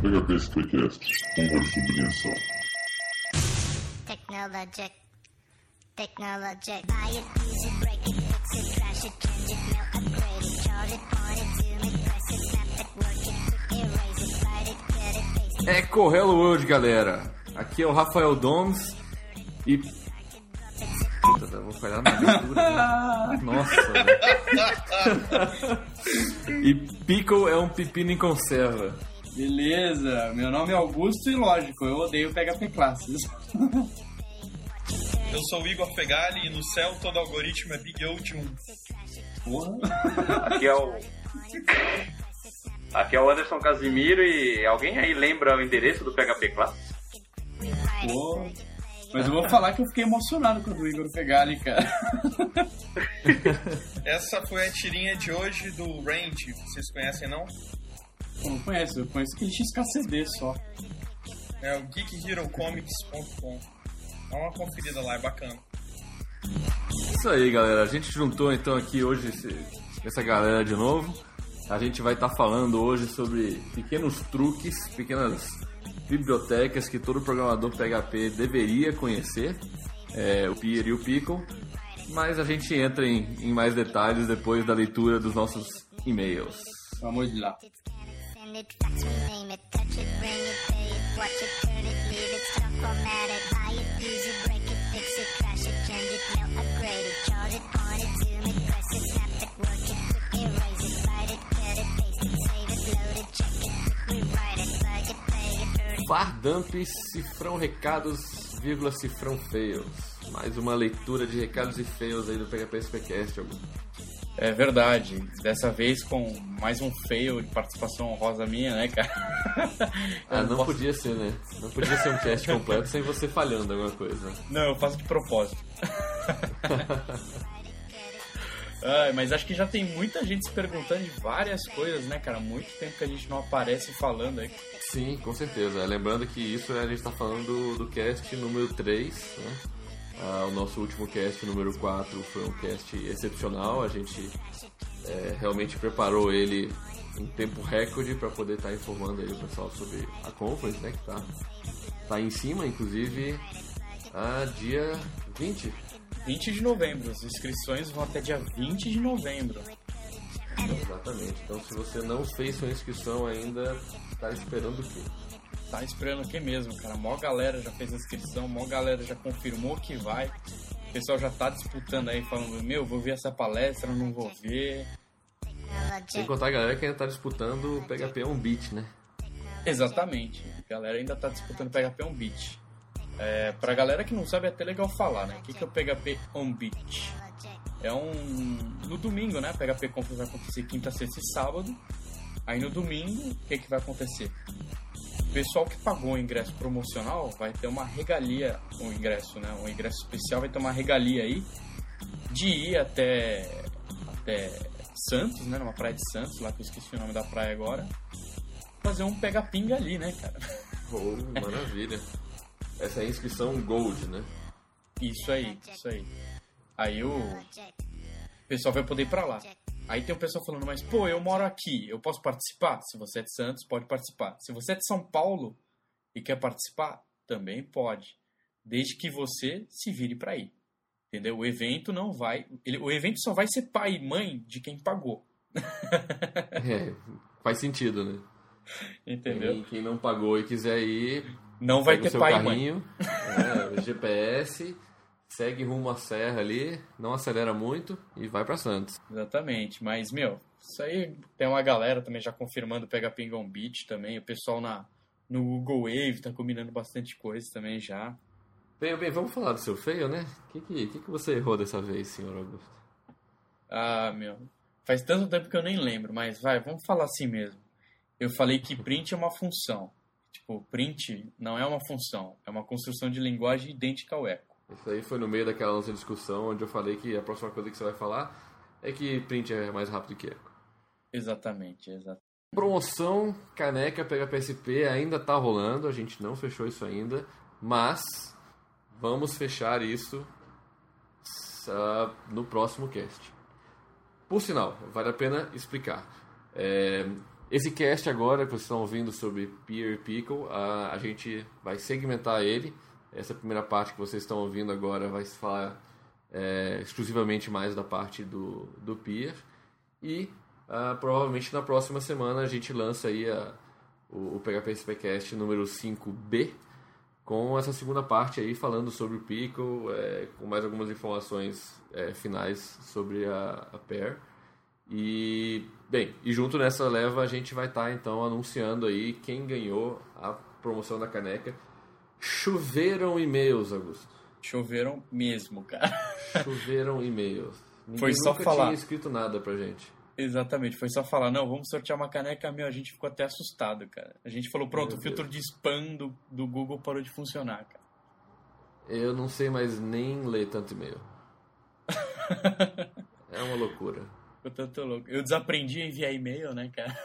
PHP Spycast, uma subvenção. Technologic. Technologic. Buy it, use it, break it, fix it, trash it, change it, mail, upgrade it, charge it, point it, zoom it, press it, snap it, work it, erase it, write it, cut it, paste it. Eco Hello World, galera. Aqui é o Rafael Domes e. Puta, vou falhar na abertura. né? Nossa. E Pickle é um pepino em conserva. Beleza, meu nome é Augusto e lógico, eu odeio PHP Classes. Eu sou o Igor Fegali e no céu todo algoritmo é Big O de 1. Porra. Aqui é o. Aqui é o Anderson Casimiro e alguém aí lembra o endereço do PHP Class? Pô. Mas eu vou falar que eu fiquei emocionado quando o Igor Fegali, cara. Essa foi a tirinha de hoje do Range. Vocês conhecem não? Eu não conheço, eu conheço aquele XKCD só. É o geekherocomics.com. Dá uma conferida lá, é bacana. Isso aí, galera. A gente juntou então aqui hoje esse- essa galera de novo. A gente vai estar falando hoje sobre pequenos truques, pequenas bibliotecas que todo programador PHP deveria conhecer, é, o Pier e o Pickle. Mas a gente entra em, em mais detalhes depois da leitura dos nossos e-mails. Vamos lá. It, fax, rename it, touch it, bring it, pay it, watch it, turn it, leave it, stop, format it, buy it, use it, break it, fix it, trash it, change it, mail, upgrade it, charge it, point it, zoom it, press it, snap it, work it, quick erase it, write it, cut it, paste it, save it, load it, check it, quick rewrite it, plug it, play it, hurt it. Fardamp, cifrão recados, vírgula cifrão fails. Mais uma leitura de recados e fails aí do PHP SPcast, Augusto. É verdade. Dessa vez com mais um fail de participação honrosa minha, né, cara? Ah, não posso- podia ser, né? Não podia ser um cast completo sem você falhando alguma coisa. Não, eu faço de propósito. Ai, mas acho que já tem muita gente se perguntando de várias coisas, né, cara? Muito tempo que a gente não aparece falando aí. Sim, com certeza. Lembrando que isso a gente tá falando do, do cast número 3, né? Ah, o nosso último cast número 4 foi um cast excepcional. A gente é, realmente preparou ele em tempo recorde para poder estar informando aí o pessoal sobre a conference, né? Que tá, tá em cima, inclusive, a dia 20. 20 de novembro, as inscrições vão até dia 20 de novembro. Exatamente. Então, se você não fez sua inscrição ainda, tá esperando o quê? Tá esperando o que mesmo, cara? Mó galera já fez a inscrição, mó galera já confirmou que vai. O pessoal já tá disputando aí, falando, meu, vou ver essa palestra, não vou ver. Sem contar a galera que ainda tá disputando o PHP on Beat, né? Exatamente. A galera ainda tá disputando PHP on Beat. É, pra galera que não sabe, é até legal falar, né? O que, que é o PHP on Beat? É um. No domingo, né? PHP Conference vai acontecer quinta, sexta e sábado. Aí no domingo, o que, que vai acontecer? O pessoal que pagou o ingresso promocional vai ter uma regalia, um ingresso, né? Um ingresso especial vai ter uma regalia aí de ir até, até Santos, né? Numa praia de Santos, lá que eu esqueci o nome da praia agora. Fazer um pega-pinga ali, né, cara? Oh, maravilha. Essa é a inscrição Gold, né? Isso aí, isso aí. Aí o pessoal vai poder ir pra lá. Aí tem o pessoal falando, mas pô, eu moro aqui, eu posso participar? Se você é de Santos, pode participar. Se você é de São Paulo e quer participar, também pode. Desde que você se vire pra ir. Entendeu? O evento não vai. ele- o evento só vai ser pai e mãe de quem pagou. É, faz sentido, né? Entendeu? Quem, quem não pagou e quiser ir, Não vai o ter pai e mãe. carrinho, é, GPS, segue rumo à serra ali, não acelera muito e vai pra Santos. Exatamente, mas, meu, isso aí tem uma galera também já confirmando Pega Ping on Beach também, o pessoal na, no Google Wave tá combinando bastante coisa também já. Bem, bem, vamos falar do seu feio, né? O que, que, que, que você errou dessa vez, senhor Augusto? Ah, meu, faz tanto tempo que eu nem lembro, mas vai, vamos falar assim mesmo. Eu falei que print é uma função. Tipo, print não é uma função, é uma construção de linguagem idêntica ao eco. Isso aí foi no meio daquela nossa discussão onde eu falei que a próxima coisa que você vai falar é que print é mais rápido que eco. Exatamente, exatamente. Promoção caneca PHPSP ainda tá rolando, a gente não fechou isso ainda, mas vamos fechar isso ah, no próximo cast. Por sinal, vale a pena explicar. É, esse cast agora que vocês estão ouvindo sobre Peer Pickle, a, a gente vai segmentar ele. Essa primeira parte que vocês estão ouvindo agora vai falar é, exclusivamente mais da parte do, do Peer. E ah, provavelmente na próxima semana a gente lança aí a, o, o PHP SPcast número 5B com essa segunda parte aí falando sobre o Pickle, é, com mais algumas informações é, finais sobre a, a Pair. E, bem, e junto nessa leva a gente vai estar tá, então anunciando aí quem ganhou a promoção da caneca. Choveram e-mails, Augusto. Choveram mesmo, cara. Choveram e-mails. Ninguém Foi só nunca falar. tinha escrito nada pra gente. Exatamente, foi só falar, não, vamos sortear uma caneca, meu, a gente ficou até assustado, cara. A gente falou, pronto, Meu o filtro de spam do, do Google parou de funcionar, cara. Eu não sei mais nem ler tanto e-mail. é uma loucura. Ficou tanto louco. Eu desaprendi a enviar e-mail, né, cara?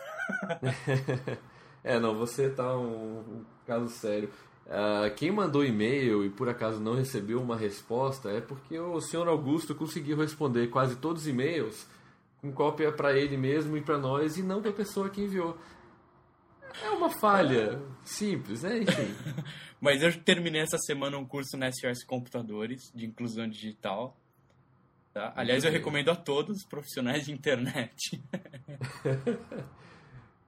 É, não, você tá um, um caso sério. Ah, quem mandou e-mail e por acaso não recebeu uma resposta é porque o senhor Augusto conseguiu responder quase todos os e-mails com cópia para ele mesmo e para nós e não para a pessoa que enviou. É uma falha simples, né? Enfim. Mas eu terminei essa semana um curso na SOS Computadores, de inclusão digital. Tá? Aliás, eu bem. recomendo a todos os profissionais de internet.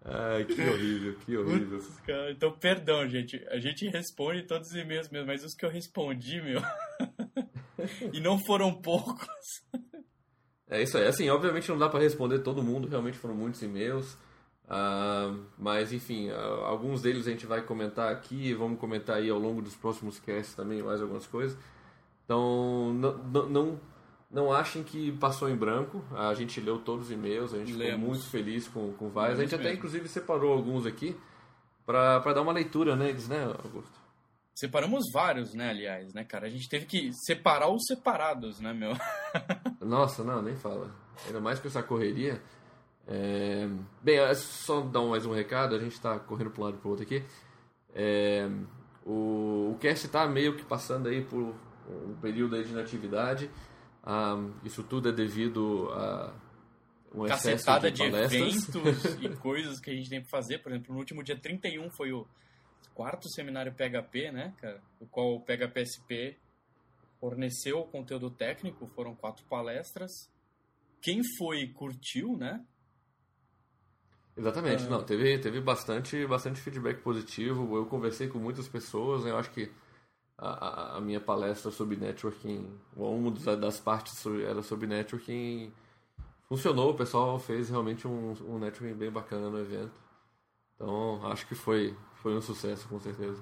Ai, que horrível, que horrível. Cara, então, perdão, gente. A gente responde todos os e-mails mesmo, mas os que eu respondi, meu. e não foram poucos. É isso aí. Assim, obviamente não dá para responder todo mundo, realmente foram muitos e-mails. Ah, mas, enfim, ah, alguns deles a gente vai comentar aqui, vamos comentar aí ao longo dos próximos casts também mais algumas coisas. Então, não, não, não, achem que passou em branco. A gente leu todos os e-mails, a gente ficou Lemos. muito feliz com, com vários. A gente até, mesmo. inclusive, separou alguns aqui para dar uma leitura neles, né, Augusto? Separamos vários, né, aliás, né, cara? A gente teve que separar os separados, né, meu? Nossa, não, nem fala. Ainda mais com essa correria. É... Bem, é só dar mais um recado, a gente está correndo para um lado e para outro aqui. É... O... o cast está meio que passando aí por um período aí de inatividade. Ah, isso tudo é devido a um excesso Cacetada de de, palestras. eventos e coisas que a gente tem pra fazer. Por exemplo, no último dia 31 foi o quarto seminário PHP, né, cara? O qual o PHPSP forneceu o conteúdo técnico, foram quatro palestras. Quem foi curtiu, né? Exatamente, Ah. não, teve, teve bastante, bastante feedback positivo. Eu conversei com muitas pessoas, né, eu acho que a, a- minha palestra sobre networking, uma das- partes era sobre networking, funcionou, o pessoal fez realmente um, um networking bem bacana no evento. Então, acho que foi, foi um sucesso, com certeza.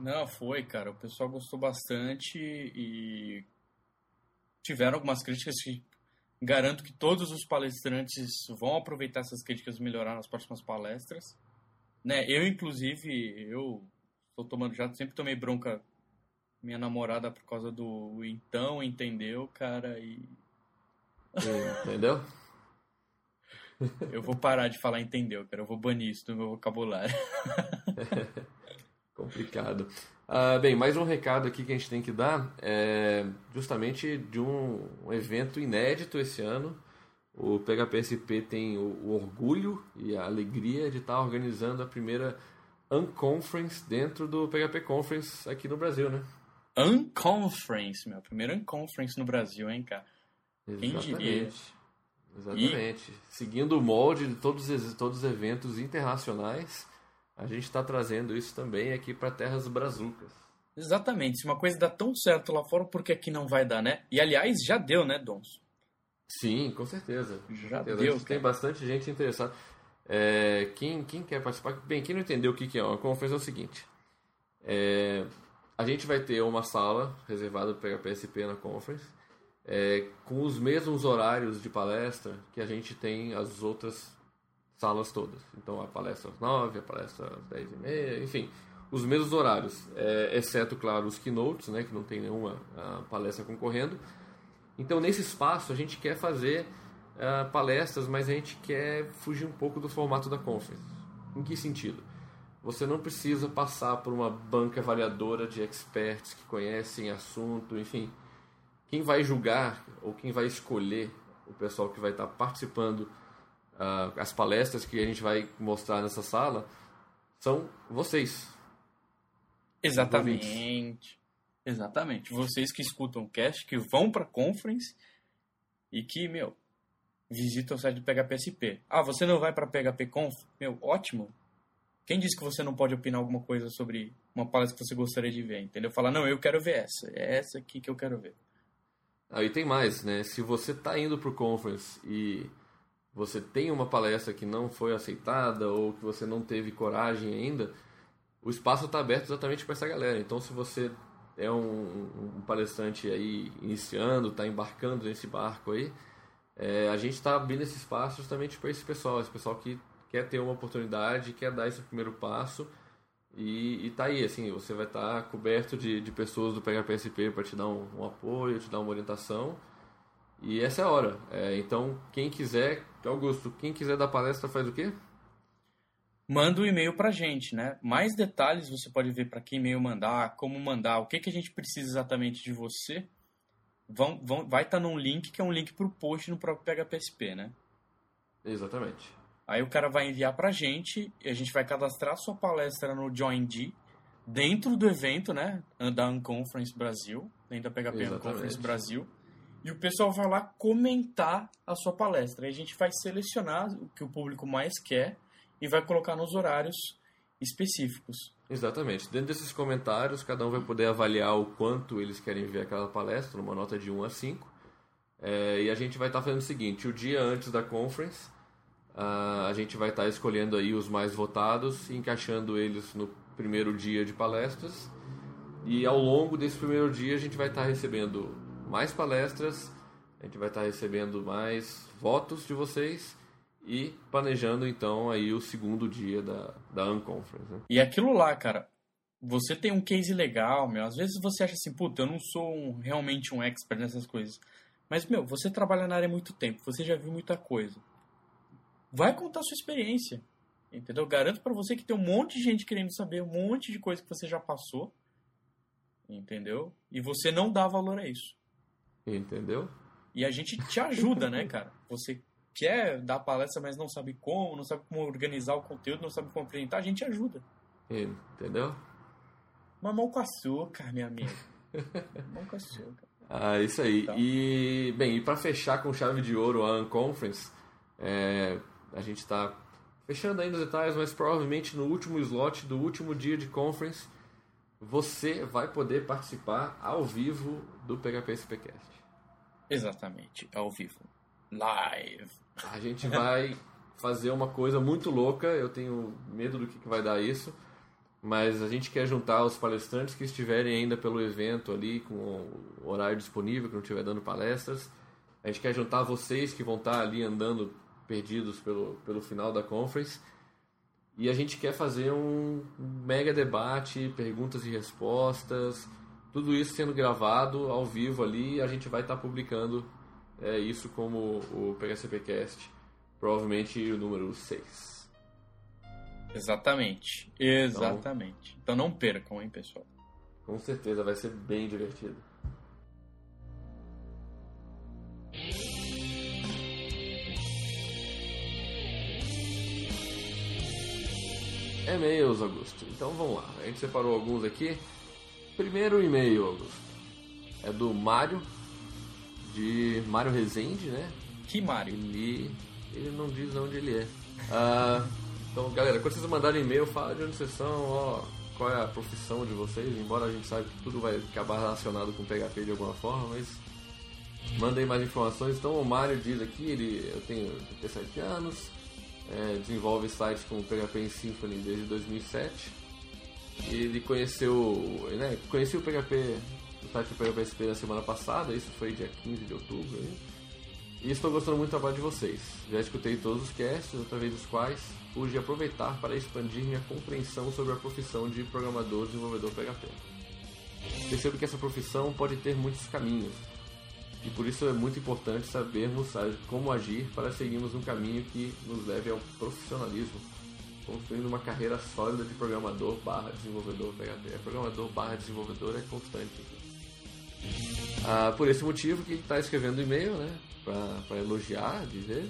Não, foi, cara. O pessoal gostou bastante e tiveram algumas críticas que garanto que todos os palestrantes vão aproveitar essas críticas e melhorar nas próximas palestras. Né? Eu, inclusive, eu tô tomando já, sempre tomei bronca minha namorada por causa do então, entendeu, cara, e E- Entendeu? eu vou parar de falar entendeu, cara. Eu vou banir isso do meu vocabulário. Complicado. Ah, bem, mais um recado aqui que a gente tem que dar é justamente de um, um evento inédito esse ano. O PHPSP tem o, o orgulho e a alegria de estar organizando a primeira Unconference dentro do PHP Conference aqui no Brasil, né? Unconference, meu. Primeiro Unconference no Brasil, hein, cara. Quem diria? Exatamente. Seguindo o molde de todos, os- todos os eventos internacionais, a gente está trazendo isso também aqui para terras brazucas. Exatamente. Se uma coisa dá tão certo lá fora, por que aqui não vai dar, né? E aliás, já deu, né, Dons? Sim, com certeza. Já certeza. deu, tem bastante gente interessada. É, quem, quem quer participar? Bem, quem não entendeu o que que é uma conferência é o seguinte. É, a gente vai ter uma sala reservada para PHPSP na conference, é, com os mesmos horários de palestra que a gente tem as outras salas todas. Então a palestra às 9, a palestra às 10 e meia, enfim, os mesmos horários, é, exceto, claro, os keynotes, né, que não tem nenhuma ah, palestra concorrendo. Então, nesse espaço, a gente quer fazer ah, palestras, mas a gente quer fugir um pouco do formato da conference. Em que sentido? Você não precisa passar por uma banca avaliadora de experts que conhecem assunto, enfim. Quem vai julgar ou quem vai escolher o pessoal que vai estar participando ah, as palestras que a gente vai mostrar nessa sala são vocês. Exatamente. Exatamente. Vocês que escutam o cast, que vão pra conference e que, meu, visitam o site do PHPSP. Ah, você não vai pra PHP Conf? Meu, ótimo. Quem disse que você não pode opinar alguma coisa sobre uma palestra que você gostaria de ver, entendeu? Falar, não, eu quero ver essa. É essa aqui que eu quero ver. Aí tem mais, né? Se você está indo pro conference e você tem uma palestra que não foi aceitada ou que você não teve coragem ainda, o espaço está aberto exatamente para essa galera. Então, se você é um, um palestrante aí iniciando, está embarcando nesse barco aí, é, a gente está abrindo esse espaço justamente para esse pessoal, esse pessoal que quer ter uma oportunidade, quer dar esse primeiro passo e, e tá aí, assim, você vai estar tá coberto de, de pessoas do PHPSP para te dar um, um, apoio, te dar uma orientação e essa é a hora. É, então, quem quiser, Augusto, quem quiser dar palestra faz o quê? Manda um e-mail pra gente, né? Mais detalhes você pode ver para que e-mail mandar, como mandar, o que, que a gente precisa exatamente de você. Vão, vão, vai estar tá num link que é um link pro post no próprio PHPSP, né? Exatamente. Aí o cara vai enviar pra gente e a gente vai cadastrar a sua palestra no JoinD dentro do evento, né? Da Unconference Brasil, dentro da PHP Exatamente. Unconference Brasil. E o pessoal vai lá comentar a sua palestra. Aí a gente vai selecionar o que o público mais quer e vai colocar nos horários específicos. Exatamente. Dentro desses comentários, cada um vai poder avaliar o quanto eles querem ver aquela palestra, numa nota de 1 a 5. É, e a gente vai estar fazendo o seguinte: o dia antes da conference, uh, a gente vai estar escolhendo aí os mais votados e encaixando eles no primeiro dia de palestras. E ao longo desse primeiro dia, a gente vai estar recebendo mais palestras, a gente vai estar recebendo mais votos de vocês e planejando então aí o segundo dia da, da Unconference. Né? E aquilo lá, cara, você tem um case legal, meu. Às vezes você acha assim, puta, eu não sou um, realmente um expert nessas coisas. Mas, meu, você trabalha na área há muito tempo, você já viu muita coisa. Vai contar sua experiência. Entendeu? Garanto para você que tem um monte de gente querendo saber um monte de coisa que você já passou. Entendeu? E você não dá valor a isso. Entendeu? E a gente te ajuda, né, cara? Você quer dar palestra, mas não sabe como, não sabe como organizar o conteúdo, não sabe como apresentar, a gente ajuda. Entendeu? Mamão com açúcar, minha amiga. Mamão com açúcar. Ah, isso aí. Então. E, bem, e para fechar com chave de ouro a Unconference, é, a gente está fechando ainda os detalhes, mas provavelmente no último slot do último dia de conference, você vai poder participar ao vivo do PHP SPcast. Exatamente, ao vivo. Live. A gente vai fazer uma coisa muito louca, eu tenho medo do que vai dar isso mas a gente quer juntar os palestrantes que estiverem ainda pelo evento ali, com o horário disponível, que não estiver dando palestras. A gente quer juntar vocês que vão estar ali andando perdidos pelo, pelo final da conference. E a gente quer fazer um mega debate, perguntas e respostas, tudo isso sendo gravado ao vivo ali. A gente vai estar publicando é, isso como o PHCPcast, provavelmente o número 6. Exatamente. Exatamente. Então, então não percam, hein, pessoal. Com certeza vai ser bem divertido. E-mails, Augusto. Então vamos lá. A gente separou alguns aqui. Primeiro e-mail, Augusto. É do Mário, de Mário Rezende, né? Que Mário? Ele, ele não diz onde ele é. Uh, então, galera, quando vocês mandarem e-mail, fala de onde vocês são, ó, qual é a profissão de vocês, embora a gente saiba que tudo vai acabar relacionado com PHP de alguma forma, mas mandem mais informações. Então, o Mário diz aqui, ele, eu tenho 37 anos, é, desenvolve sites com PHP em Symfony desde 2007. Ele conheceu, né, conheci o PHP, o site do PHP na semana passada, isso foi dia 15 de outubro. Aí. E estou gostando muito do trabalho de vocês. Já escutei todos os casts, através dos quais pude aproveitar para expandir minha compreensão sobre a profissão de programador desenvolvedor PHP. Percebo que essa profissão pode ter muitos caminhos, e por isso é muito importante sabermos como agir para seguirmos um caminho que nos leve ao profissionalismo, construindo uma carreira sólida de programador barra desenvolvedor PHP. Programador barra desenvolvedor é constante. Ah, por esse motivo que ele está escrevendo e-mail, né, para elogiar, dizer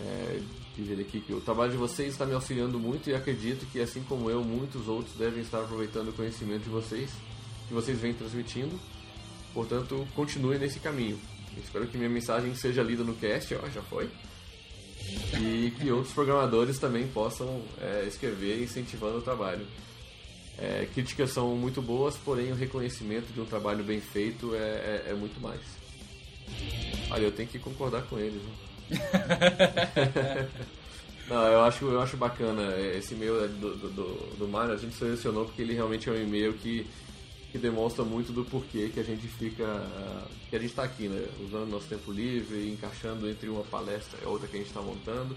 é, dizer aqui que o trabalho de vocês está me auxiliando muito e acredito que, assim como eu, muitos outros devem estar aproveitando o conhecimento de vocês, que vocês vêm transmitindo. Portanto, continue nesse caminho. Espero que minha mensagem seja lida no cast, ó, já foi. E que outros programadores também possam é, escrever incentivando o trabalho. É, críticas são muito boas, porém o reconhecimento de um trabalho bem feito é, é, é muito mais. Olha, eu tenho que concordar com eles. Né? Não, eu acho, eu acho bacana esse e-mail do, do, do, do Mário, a gente selecionou porque ele realmente é um e-mail que, que demonstra muito do porquê que a gente fica. que a gente está aqui, né? Usando nosso tempo livre, encaixando entre uma palestra e outra que a gente está montando.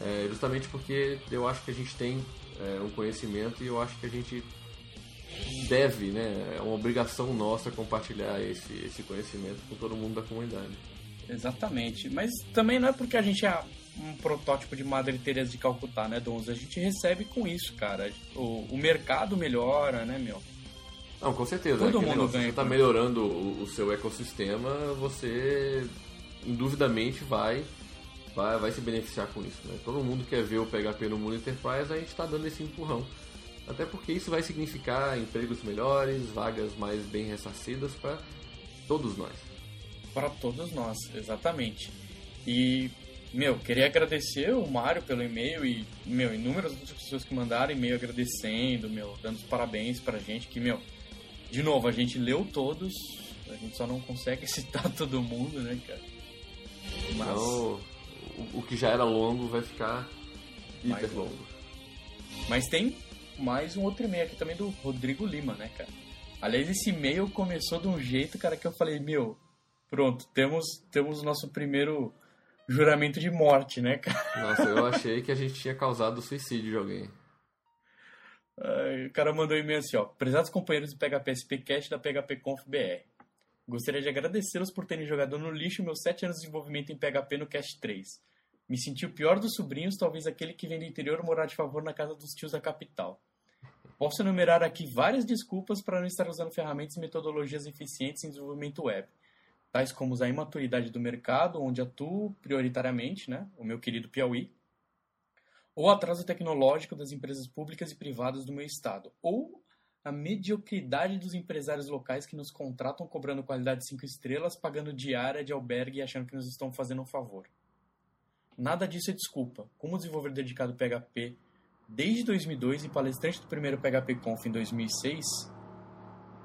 É, justamente porque eu acho que a gente tem é, um conhecimento e eu acho que a gente deve, né? É uma obrigação nossa compartilhar esse, esse conhecimento com todo mundo da comunidade. Exatamente. Mas também não é porque a gente é um protótipo de Madre Teresa de Calcutá, né, Dons? A gente recebe com isso, cara. O, o mercado melhora, né, meu? Não, com certeza. Todo é mundo negócio, ganha Se você está melhorando o, o seu ecossistema, você induvidamente vai, vai, vai se beneficiar com isso. Né? Todo mundo quer ver o PHP no mundo enterprise, a gente está dando esse empurrão. Até porque isso vai significar empregos melhores, vagas mais bem ressarcidas para todos nós. Para todos nós, exatamente. E, meu, queria agradecer o Mário pelo e-mail e, meu, inúmeras outras pessoas que mandaram e-mail agradecendo, meu, dando os parabéns pra gente, que, meu, de novo, a gente leu todos, a gente só não consegue citar todo mundo, né, cara? Mas, Então, o, o que já era longo vai ficar Mais hiper longo. mas tem mais um outro e-mail aqui também do Rodrigo Lima, né, cara? Aliás, esse e-mail começou de um jeito, cara, que eu falei, meu, pronto, temos, temos o nosso primeiro juramento de morte, né, cara? Nossa, eu achei que a gente tinha causado suicídio de alguém. O cara mandou um e-mail assim, ó. Prezados companheiros do PHP SPCast da PHP Conf BR. Gostaria de agradecê-los por terem jogado no lixo meus 7 anos de desenvolvimento em PHP no Cast 3. Me senti o pior dos sobrinhos, talvez aquele que vem do interior morar de favor na casa dos tios da capital. Posso enumerar aqui várias desculpas para não estar usando ferramentas e metodologias eficientes em desenvolvimento web, tais como a imaturidade do mercado, onde atuo prioritariamente, né, o meu querido Piauí, ou atraso tecnológico das empresas públicas e privadas do meu estado, ou a mediocridade dos empresários locais que nos contratam cobrando qualidade 5 estrelas, pagando diária de albergue e achando que nos estão fazendo um favor. Nada disso é desculpa. Como desenvolvedor dedicado PHP desde 2002 e palestrante do primeiro PHP Conf em 2006,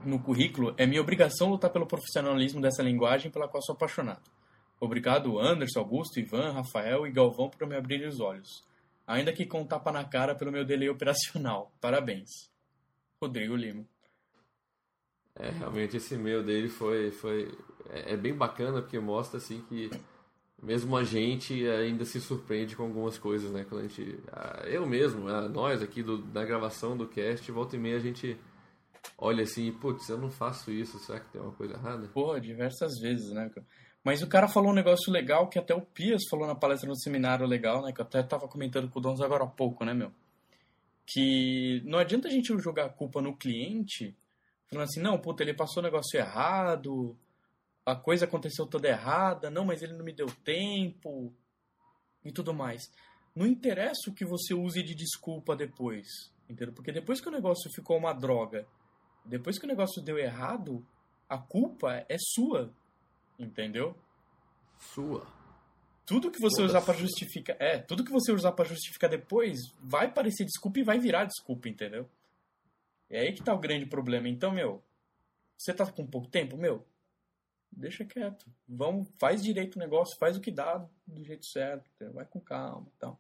no currículo, é minha obrigação lutar pelo profissionalismo dessa linguagem pela qual sou apaixonado. Obrigado Anderson, Augusto, Ivan, Rafael e Galvão por me abrir os olhos. Ainda que com tapa na cara pelo meu delay operacional. Parabéns. Rodrigo Lima. É, realmente esse e-mail dele foi, foi é, é bem bacana porque mostra assim que mesmo a gente ainda se surpreende com algumas coisas, né? Quando a gente, ah, eu mesmo, ah, nós aqui do, da gravação do cast, volta e meia a gente olha assim, putz, eu não faço isso, será que tem uma coisa errada? Porra, diversas vezes, né? Mas o cara falou um negócio legal que até o Pias falou na palestra no seminário legal, né? Que eu até tava comentando com o Dons agora há pouco, né, meu? Que não adianta a gente jogar a culpa no cliente, falando assim, não, puta, ele passou o negócio errado, a coisa aconteceu toda errada, não, mas ele não me deu tempo e tudo mais. Não interessa o que você use de desculpa depois, entendeu? Porque depois que o negócio ficou uma droga, depois que o negócio deu errado, a culpa é sua, entendeu? Sua. Tudo que você Foda-se. usar pra justificar, é, tudo que você usar pra justificar depois vai parecer desculpa e vai virar desculpa, entendeu? É aí que tá o grande problema. Então, meu, você tá com pouco tempo, meu, deixa quieto. Vamos, faz direito o negócio, faz o que dá do jeito certo, vai com calma, e tal.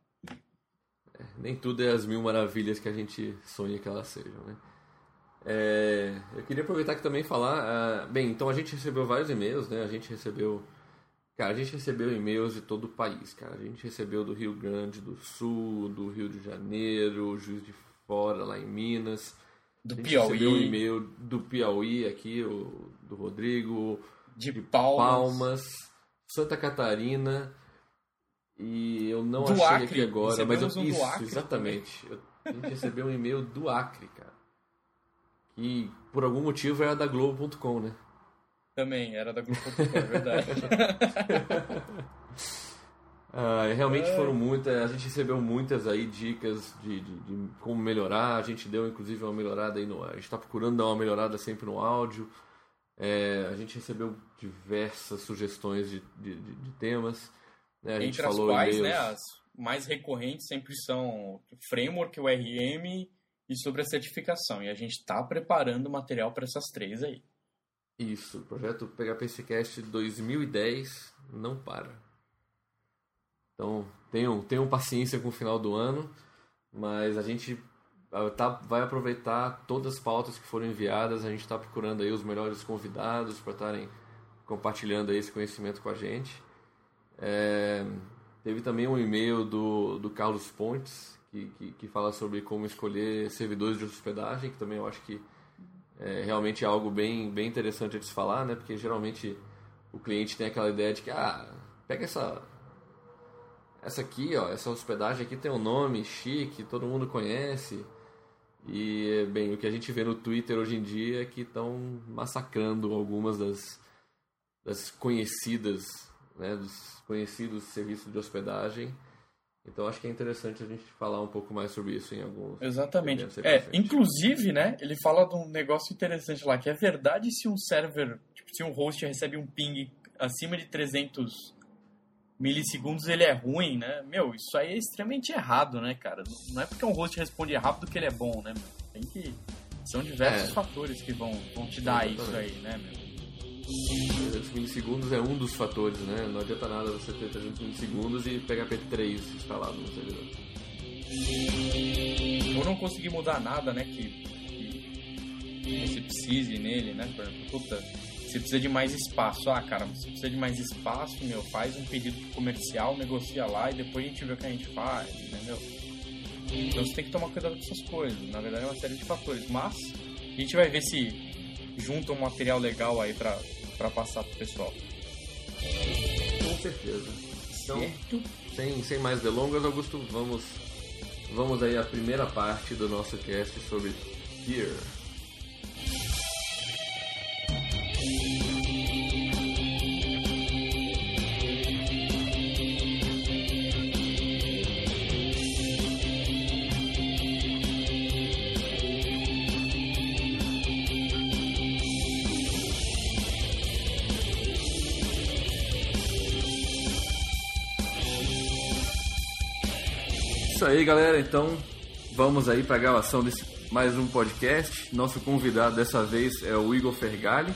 Nem tudo é as mil maravilhas que a gente sonha que elas sejam, né? É, eu queria aproveitar aqui também falar. ah, bem, então a gente recebeu vários e-mails, né? A gente recebeu. Cara, a gente recebeu e-mails de todo o país, cara. A gente recebeu do Rio Grande do Sul, do Rio de Janeiro, Juiz de Fora, lá em Minas. Do a gente recebeu um Piauí, e-mail do Piauí aqui, o, do Rodrigo, de Palmas, Palmas, Santa Catarina. E eu não Do achei Acre. aqui agora, mas eu Recebemos um isso, exatamente. Eu, a gente recebeu um e-mail do Acre, cara. Que por algum motivo era da Globo.com, né? também, era da Grupo é verdade. Ah, realmente É. foram muitas, a gente recebeu muitas aí dicas de, de- de como melhorar, a gente deu inclusive uma melhorada aí no. A gente está procurando dar uma melhorada sempre no áudio. É, a gente recebeu diversas sugestões de, de, de- de temas. né? A gente Entre as falou quais, e-mails. né, as mais recorrentes sempre são framework, o RM e sobre a certificação. E a gente está preparando material para essas três aí. Isso, o projeto PHPCast 2010 não para. Então, tenham, tenham paciência com o final do ano, mas a gente tá, vai aproveitar todas as pautas que foram enviadas, a gente está procurando aí os melhores convidados para estarem compartilhando esse conhecimento com a gente. É, teve também um e-mail do, do Carlos Pontes, que, que, que fala sobre como escolher servidores de hospedagem, que também eu acho que é realmente algo bem, bem interessante de se falar, né? Porque geralmente o cliente tem aquela ideia de que, ah, pega essa essa aqui, ó, essa hospedagem aqui tem um nome chique, todo mundo conhece. E, bem, o que a gente vê no Twitter hoje em dia é que estão massacrando algumas das, das conhecidas, né, dos conhecidos serviços de hospedagem. Então acho que é interessante a gente falar um pouco mais sobre isso em alguns Exatamente. É, inclusive, né, ele fala de um negócio interessante lá, que é verdade se um server, tipo, se um host recebe um ping acima de 300 milissegundos, ele é ruim, né? Meu, isso aí é extremamente errado, né, cara? Não é porque um host responde rápido que ele é bom, né, meu? Tem que... São diversos É. fatores que vão, vão te dar isso Exatamente. aí, né, meu? 300 milissegundos é um dos fatores, né? Não adianta nada você ter 300 milissegundos e PHP 3 instalado no servidor. Ou não conseguir mudar nada, né, que, que você precise nele, né? Por exemplo, puta, você precisa de mais espaço. Ah, cara, você precisa de mais espaço, meu, faz um pedido comercial, negocia lá e depois a gente vê o que a gente faz, entendeu? Então você tem que tomar cuidado com essas coisas. Na verdade é uma série de fatores. Mas a gente vai ver se junta um material legal aí pra, pra passar pro pessoal. Com certeza. Então, Certo? sem, sem mais delongas, Augusto, vamos, vamos aí à primeira parte do nosso cast sobre Gear. Aí, galera. Então, vamos aí para a gravação desse mais um podcast. Nosso convidado dessa vez é o Igor Fergali.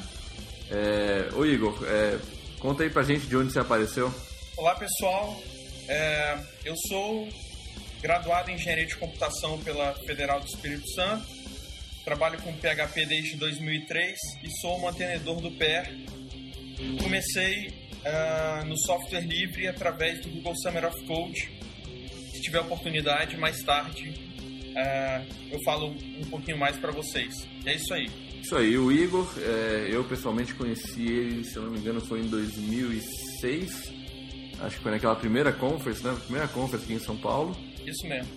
É... Ô Igor, é... conta aí pra gente de onde você apareceu. Olá pessoal, É, eu sou graduado em Engenharia de Computação pela Federal do Espírito Santo, trabalho com PHP desde 2003 e sou mantenedor do PER. Comecei ah, no software livre através do Google Summer of Code. Se tiver oportunidade, mais tarde ah, eu falo um pouquinho mais para vocês. É isso aí. Isso aí, o Igor, é, eu pessoalmente conheci ele, se eu não me engano, foi em 2006. Acho que foi naquela primeira conference, né? Primeira conference aqui em São Paulo. Isso mesmo.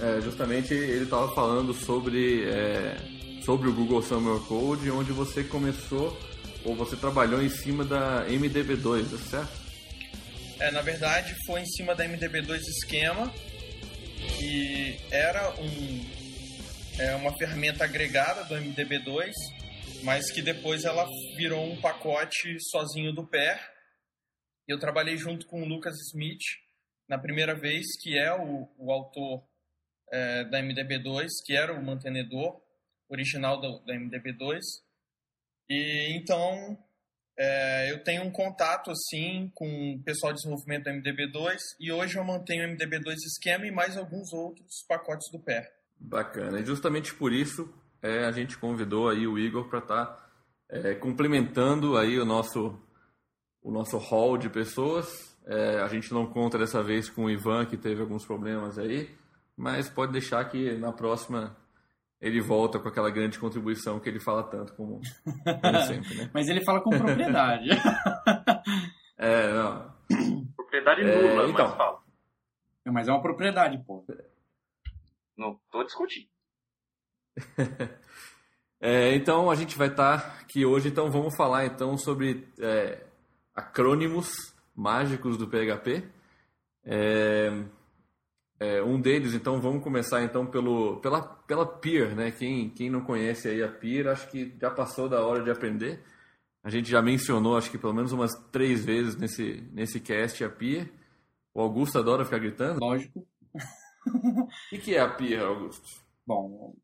É, justamente ele estava falando sobre, é, sobre o Google Summer Code, onde você começou, ou você trabalhou em cima da MDB2, é certo? É, na verdade, foi em cima da MDB2 esquema, que era um, é, uma ferramenta agregada do MDB2, mas que depois ela virou um pacote sozinho do PER. Eu trabalhei junto com o Lucas Smith na primeira vez, que é o, o autor é, da MDB2, que era o mantenedor original do, da MDB2. E então é, eu tenho um contato assim com o pessoal de desenvolvimento do MDB2 e hoje eu mantenho o MDB2 esquema e mais alguns outros pacotes do PER. Bacana. E justamente por isso é, a gente convidou aí o Igor para estar complementando aí o nosso o nosso hall de pessoas. É, a gente não conta dessa vez com o Ivan que teve alguns problemas aí, mas pode deixar que na próxima ele volta com aquela grande contribuição que ele fala tanto como, como sempre, né? Mas ele fala com propriedade. É, não. Propriedade É, nula, então. mas fala. Mas é uma propriedade, pô. Não tô discutindo. É, então a gente vai estar aqui hoje, então vamos falar então sobre é, acrônimos mágicos do PHP. É, é, um deles, então, vamos começar então pelo, pela, pela Peer, né? Quem, quem não conhece aí a Peer, acho que já passou da hora de aprender. A gente já mencionou, acho que pelo menos umas três vezes nesse, nesse cast a Peer. O Augusto adora ficar gritando. Lógico. O que é a Peer, Augusto? Bom,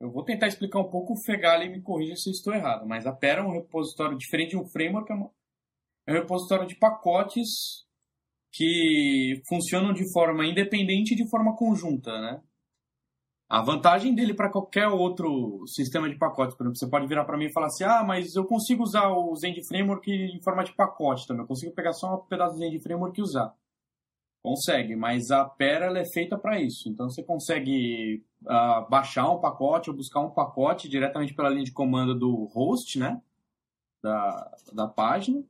eu vou tentar explicar um pouco, o Fegali me corrija se eu estou errado, mas a Pera é um repositório diferente de um framework, é, é um repositório de pacotes que funcionam de forma independente e de forma conjunta, né? A vantagem dele para qualquer outro sistema de pacotes, por exemplo, você pode virar para mim e falar assim: ah, mas eu consigo usar o Zend Framework em forma de pacote também, eu consigo pegar só um pedaço do Zend Framework e usar. Consegue, mas a Pera é feita para isso. Então você consegue uh, baixar um pacote ou buscar um pacote diretamente pela linha de comando do host, né? Da, da página.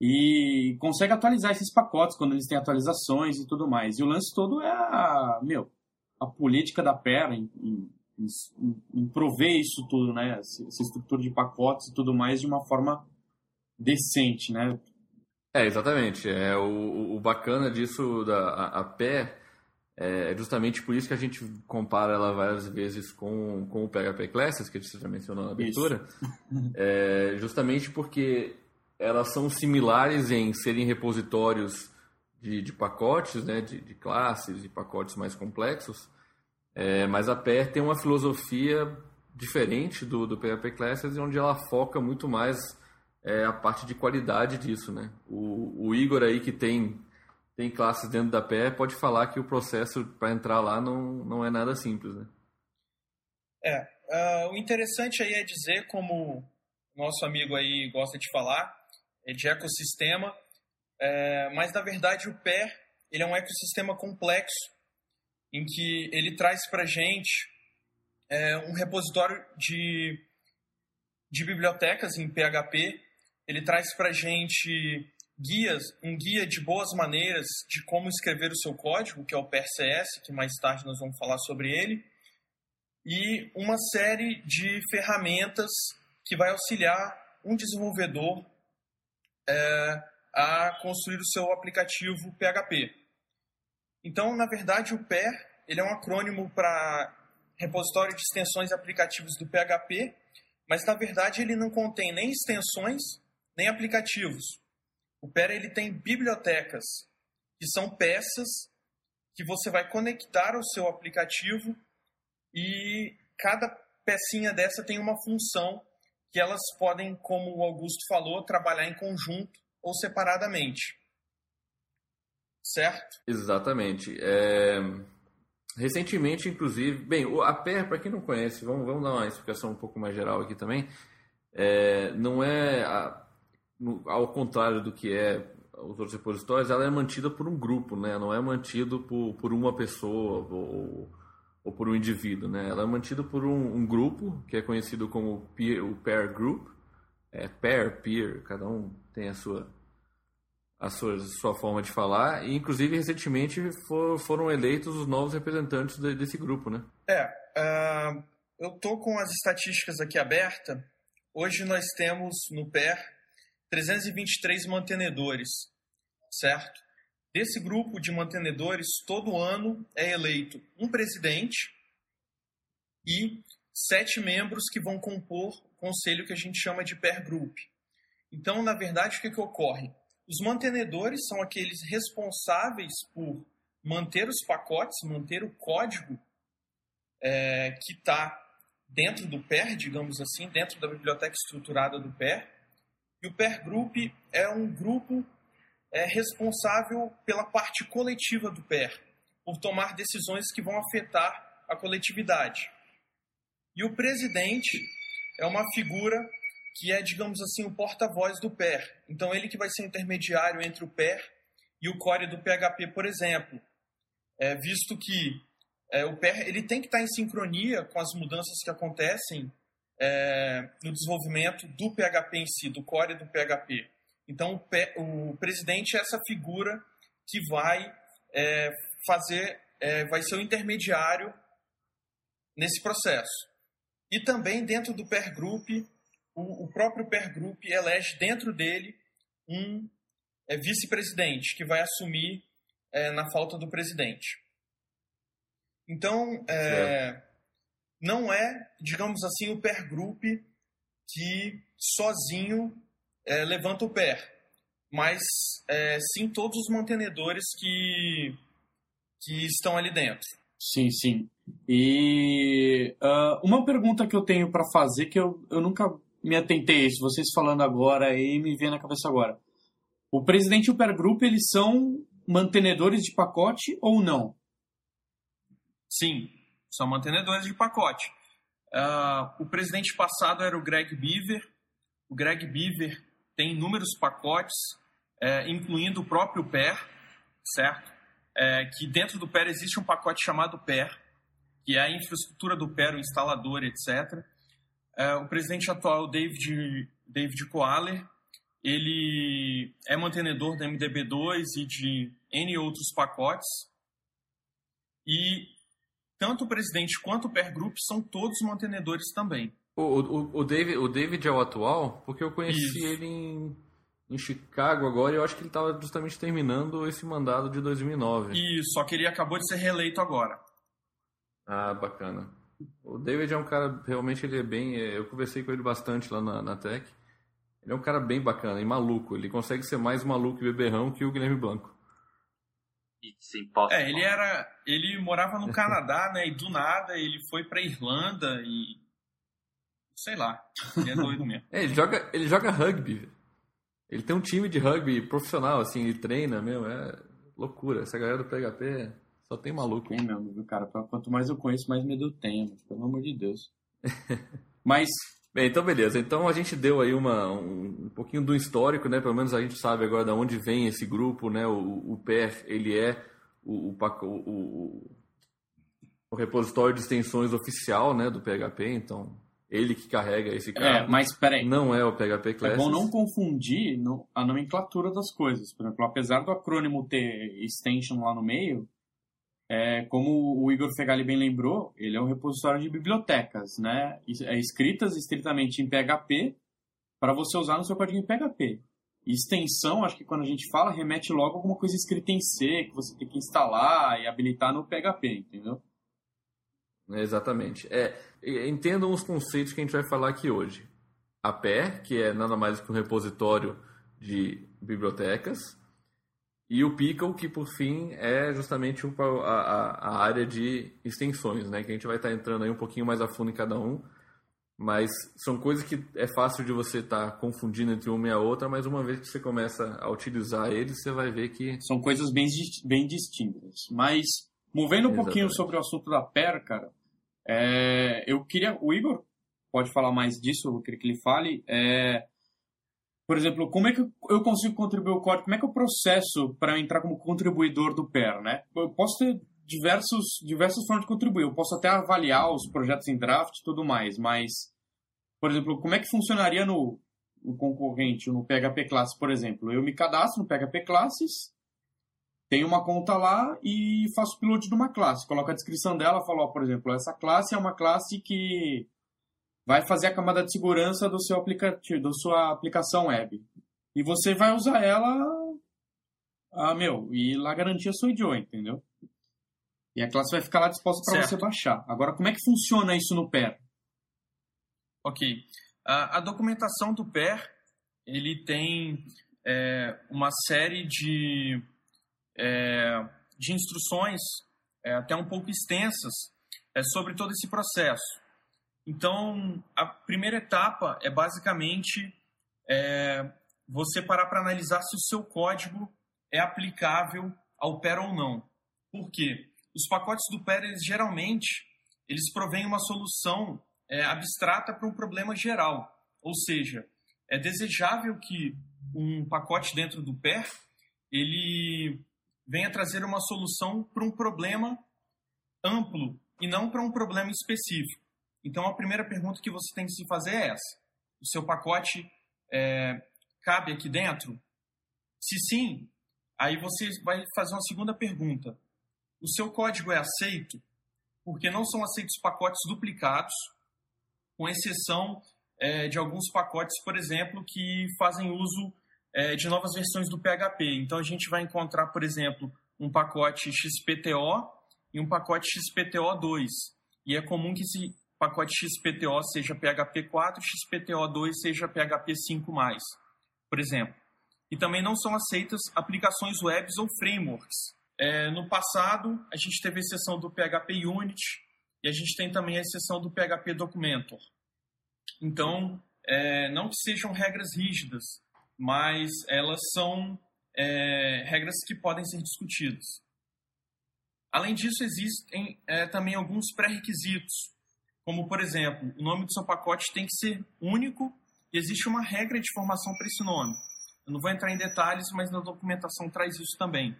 E consegue atualizar esses pacotes quando eles têm atualizações e tudo mais. E o lance todo é a, meu, a política da Pera em, em, em, em prover isso tudo, né? Essa, estrutura de pacotes e tudo mais de uma forma decente, né? É, exatamente. É, o, o bacana disso, da, a, a pé, é justamente por isso que a gente compara ela várias vezes com, com o PHP Classes, que você já mencionou na abertura. É, justamente porque elas são similares em serem repositórios de, de pacotes, né, de, de classes e pacotes mais complexos, é, mas a PER tem uma filosofia diferente do, do PHP Classes, onde ela foca muito mais é, a parte de qualidade disso, né? O, o Igor aí que tem tem classes dentro da PE pode falar que o processo para entrar lá não, não é nada simples, né? É, uh, o interessante aí é dizer, como nosso amigo aí gosta de falar, de ecossistema, é, mas na verdade o PE ele é um ecossistema complexo em que ele traz para gente é, um repositório de, de bibliotecas em PHP ele traz para gente guias, um guia de boas maneiras de como escrever o seu código, que é o PRCS, que mais tarde nós vamos falar sobre ele, e uma série de ferramentas que vai auxiliar um desenvolvedor é, a construir o seu aplicativo PHP. Então, na verdade, o PER ele é um acrônimo para repositório de extensões e aplicativos do PHP, mas na verdade ele não contém nem extensões nem aplicativos. O Pera ele tem bibliotecas, que são peças que você vai conectar ao seu aplicativo e cada pecinha dessa tem uma função que elas podem, como o Augusto falou, trabalhar em conjunto ou separadamente. Certo? Exatamente. É... Recentemente, inclusive, bem, a PER, para quem não conhece, vamos, vamos dar uma explicação um pouco mais geral aqui também. É, não é a, ao contrário do que é os outros repositórios, ela é mantida por um grupo, né? Não é mantido por, por uma pessoa ou, ou por um indivíduo, né? Ela é mantida por um, um grupo que é conhecido como peer, o peer group, é pair, peer, cada um tem a sua a sua, sua forma de falar e inclusive recentemente for, foram eleitos os novos representantes de, desse grupo, né? É, uh, eu tô com as estatísticas aqui abertas. Hoje nós temos no PER 323 mantenedores, certo? Desse grupo de mantenedores, todo ano é eleito um presidente e sete membros que vão compor o conselho que a gente chama de pair group. Então, na verdade, o que, que ocorre? Os mantenedores são aqueles responsáveis por manter os pacotes, manter o código é, que está dentro do PER, digamos assim, dentro da biblioteca estruturada do PER, e o Pair Group é um grupo é, responsável pela parte coletiva do PER, por tomar decisões que vão afetar a coletividade. E o presidente é uma figura que é, digamos assim, o porta-voz do PER. Então, ele que vai ser intermediário entre o PER e o core do PHP, por exemplo. É, visto que é, o PER ele tem que estar em sincronia com as mudanças que acontecem é, no desenvolvimento do PHP em si, do core do PHP. Então, o, presidente é essa figura que vai é, fazer, é, vai ser o intermediário nesse processo. E também dentro do pair group, o, o próprio pair group elege dentro dele um é, vice-presidente que vai assumir é, na falta do presidente. Então, é, não é, digamos assim, o pair group que sozinho é, levanta o pé, mas é, sim todos os mantenedores que, que estão ali dentro. Sim, sim. E uh, uma pergunta que eu tenho para fazer, que eu, eu nunca me atentei a isso, vocês falando agora e me vem na cabeça agora. O presidente e o pair group, eles são mantenedores de pacote ou não? Sim, são mantenedores de pacote. Uh, o presidente passado era o Greg Beaver. O Greg Beaver tem inúmeros pacotes, é, incluindo o próprio PER, certo? É, que dentro do PER existe um pacote chamado PER, que é a infraestrutura do PER, o instalador, etc. É, o presidente atual, David, David Koaler, ele é mantenedor da MDB2 e de N outros pacotes. E tanto o presidente quanto o Pair Group são todos mantenedores também. O, o, o, David, o David é o atual? Porque eu conheci Isso. ele em, em Chicago agora e eu acho que ele estava justamente terminando esse mandado de 2009. E só que ele acabou de ser reeleito agora. Ah, bacana. O David é um cara, realmente ele é bem. Eu conversei com ele bastante lá na, na Tech. Ele é um cara bem bacana e maluco. Ele consegue ser mais maluco e beberrão que o Guilherme Blanco. Impossible. É, ele era. Ele morava no Canadá, né? E do nada ele foi pra Irlanda e. Sei lá. Ele é doido mesmo. É, ele joga, ele joga rugby. Ele tem um time de rugby profissional, assim, ele treina mesmo. É loucura. Essa galera do PHP só tem maluco. Tem mesmo, viu, cara? Quanto mais eu conheço, mais medo eu tenho, pelo amor de Deus. Mas Bem, então beleza. Então a gente deu aí uma, um, um pouquinho do histórico, né? Pelo menos a gente sabe agora de onde vem esse grupo, né? O, o PER, ele é o, o, paco- o, o- o repositório de extensões oficial, né? Do PHP, então ele que carrega esse É, cara. mas peraí. Não é o PHP É Classics. bom não confundir no- a nomenclatura das coisas. Por exemplo, apesar do acrônimo ter extension lá no meio, é, como o Igor Fegali bem lembrou, ele é um repositório de bibliotecas, né? É, escritas estritamente em PHP para você usar no seu código em PHP. Extensão, acho que quando a gente fala, remete logo a alguma coisa escrita em C, que você tem que instalar e habilitar no PHP, entendeu? Exatamente. É, entendam os conceitos que a gente vai falar aqui hoje. A PER, que é nada mais que um repositório de bibliotecas, e o Pickle, que por fim é justamente a, a- a área de extensões, né? Que a gente vai estar entrando aí um pouquinho mais a fundo em cada um. Mas são coisas que é fácil de você estar confundindo entre uma e a outra, mas uma vez que você começa a utilizar eles, você vai ver que São coisas bem, bem distintas. Mas, movendo um pouquinho Exatamente. sobre o assunto da PER, cara, é, eu queria. O Igor pode falar mais disso, eu queria que ele fale. É, por exemplo, como é que eu consigo contribuir o código? Como é que eu processo para entrar como contribuidor do PER, né? Eu posso ter diversos, diversas formas de contribuir. Eu posso até avaliar os projetos em draft e tudo mais, mas, por exemplo, como é que funcionaria no, no concorrente, no PHP Classes, por exemplo? Eu me cadastro no PHP Classes, tenho uma conta lá e faço upload de uma classe. Coloco a descrição dela, falo, ó, por exemplo, essa classe é uma classe que vai fazer a camada de segurança do seu aplicativo, da sua aplicação web. E você vai usar ela, ah, meu, e lá garantia sou idiota, entendeu? E a classe vai ficar lá disposta para você baixar. Agora, como é que funciona isso no PER? Ok. A, a documentação do PER, ele tem é, uma série de, é, de instruções, é, até um pouco extensas, é, sobre todo esse processo. Então, a primeira etapa é basicamente é, você parar para analisar se o seu código é aplicável ao PER ou não. Por quê? Os pacotes do PER, eles, geralmente, eles provêm uma solução é, abstrata para um problema geral. Ou seja, é desejável que um pacote dentro do PER ele venha trazer uma solução para um problema amplo e não para um problema específico. Então, a primeira pergunta que você tem que se fazer é essa: o seu pacote é, cabe aqui dentro? Se sim, aí você vai fazer uma segunda pergunta: o seu código é aceito? Porque não são aceitos pacotes duplicados, com exceção é, de alguns pacotes, por exemplo, que fazem uso é, de novas versões do PHP. Então, a gente vai encontrar, por exemplo, um pacote XPTO e um pacote XPTO2. E é comum que esse pacote XPTO seja PHP 4 e XPTO2 seja PHP 5+, por exemplo. E também não são aceitas aplicações webs ou frameworks. É, no passado, a gente teve a exceção do PHP Unity e a gente tem também a exceção do PHP Documentor. Então, é, não que sejam regras rígidas, mas elas são é, regras que podem ser discutidas. Além disso, existem é, também alguns pré-requisitos, como, por exemplo, o nome do seu pacote tem que ser único e existe uma regra de formação para esse nome. Eu não vou entrar em detalhes, mas na documentação traz isso também.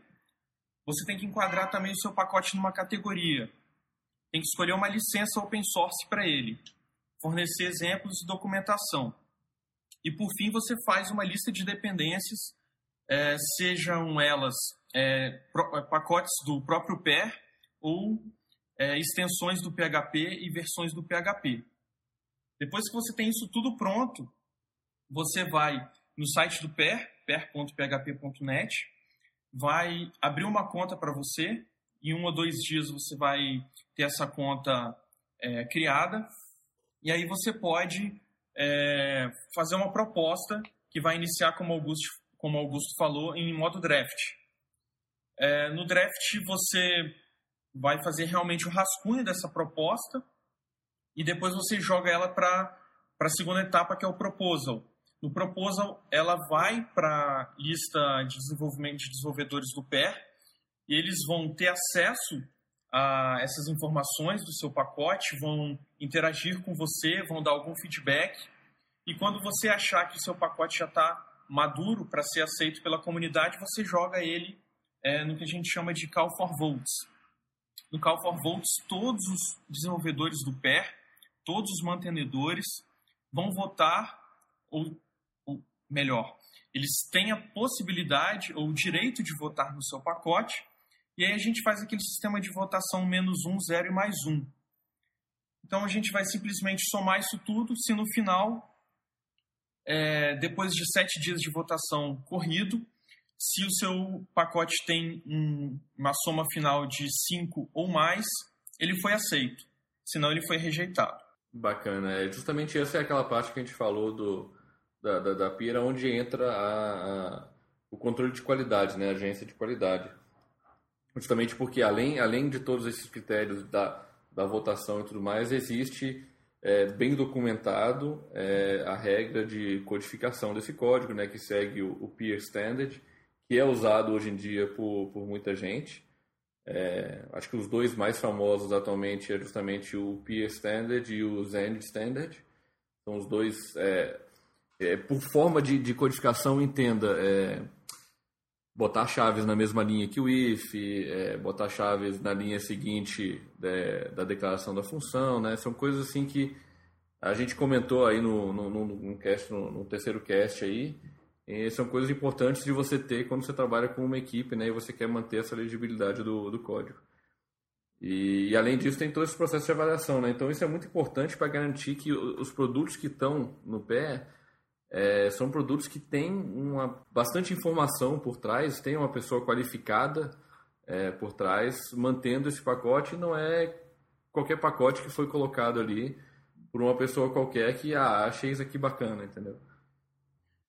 Você tem que enquadrar também o seu pacote numa categoria. Tem que escolher uma licença open source para ele, fornecer exemplos e documentação. E por fim, você faz uma lista de dependências, é, sejam elas é, é, pacotes do próprio PER ou é, extensões do PHP e versões do PHP. Depois que você tem isso tudo pronto, você vai no site do PER, per.php.net, vai abrir uma conta para você. Em um ou dois dias você vai ter essa conta é, criada. E aí você pode é, fazer uma proposta que vai iniciar, como Augusto, como Augusto falou, em modo draft. É, no draft você vai fazer realmente o rascunho dessa proposta e depois você joga ela para a segunda etapa, que é o proposal. No proposal, ela vai para a lista de desenvolvimento de desenvolvedores do PER e eles vão ter acesso a essas informações do seu pacote, vão interagir com você, vão dar algum feedback. E quando você achar que o seu pacote já está maduro para ser aceito pela comunidade, você joga ele é, no que a gente chama de Call for Votes. No Call for Votes, todos os desenvolvedores do PER, todos os mantenedores, vão votar ou melhor, eles têm a possibilidade ou o direito de votar no seu pacote, e aí a gente faz aquele sistema de votação menos um, zero e mais um. Então a gente vai simplesmente somar isso tudo, se no final, é, depois de sete dias de votação corrido, se o seu pacote tem um, uma soma final de cinco ou mais, ele foi aceito, senão ele foi rejeitado. Bacana, é justamente essa é aquela parte que a gente falou do, da, da, da PIRA, onde entra a, a, o controle de qualidade, né, a agência de qualidade. Justamente porque, além, além de todos esses critérios da, da votação e tudo mais, existe é, bem documentado é, a regra de codificação desse código, né, que segue o, o Peer Standard, que é usado hoje em dia por, por muita gente. É, acho que os dois mais famosos atualmente é justamente o Peer Standard e o Zend Standard. São os dois é, é, por forma de, de codificação, entenda, é, botar chaves na mesma linha que o if, é, botar chaves na linha seguinte da, da, declaração da função, né? São coisas assim que a gente comentou aí no, no, no, no cast, no, no, terceiro cast aí, são coisas importantes de você ter quando você trabalha com uma equipe, né? E você quer manter essa legibilidade do, do código. E, e, além disso, tem todo esse processo de avaliação, né? Então isso é muito importante para garantir que os produtos que estão no pé é, são produtos que têm uma, bastante informação por trás, tem uma pessoa qualificada é, por trás, mantendo esse pacote. Não é qualquer pacote que foi colocado ali por uma pessoa qualquer que ah, achei isso aqui bacana, entendeu?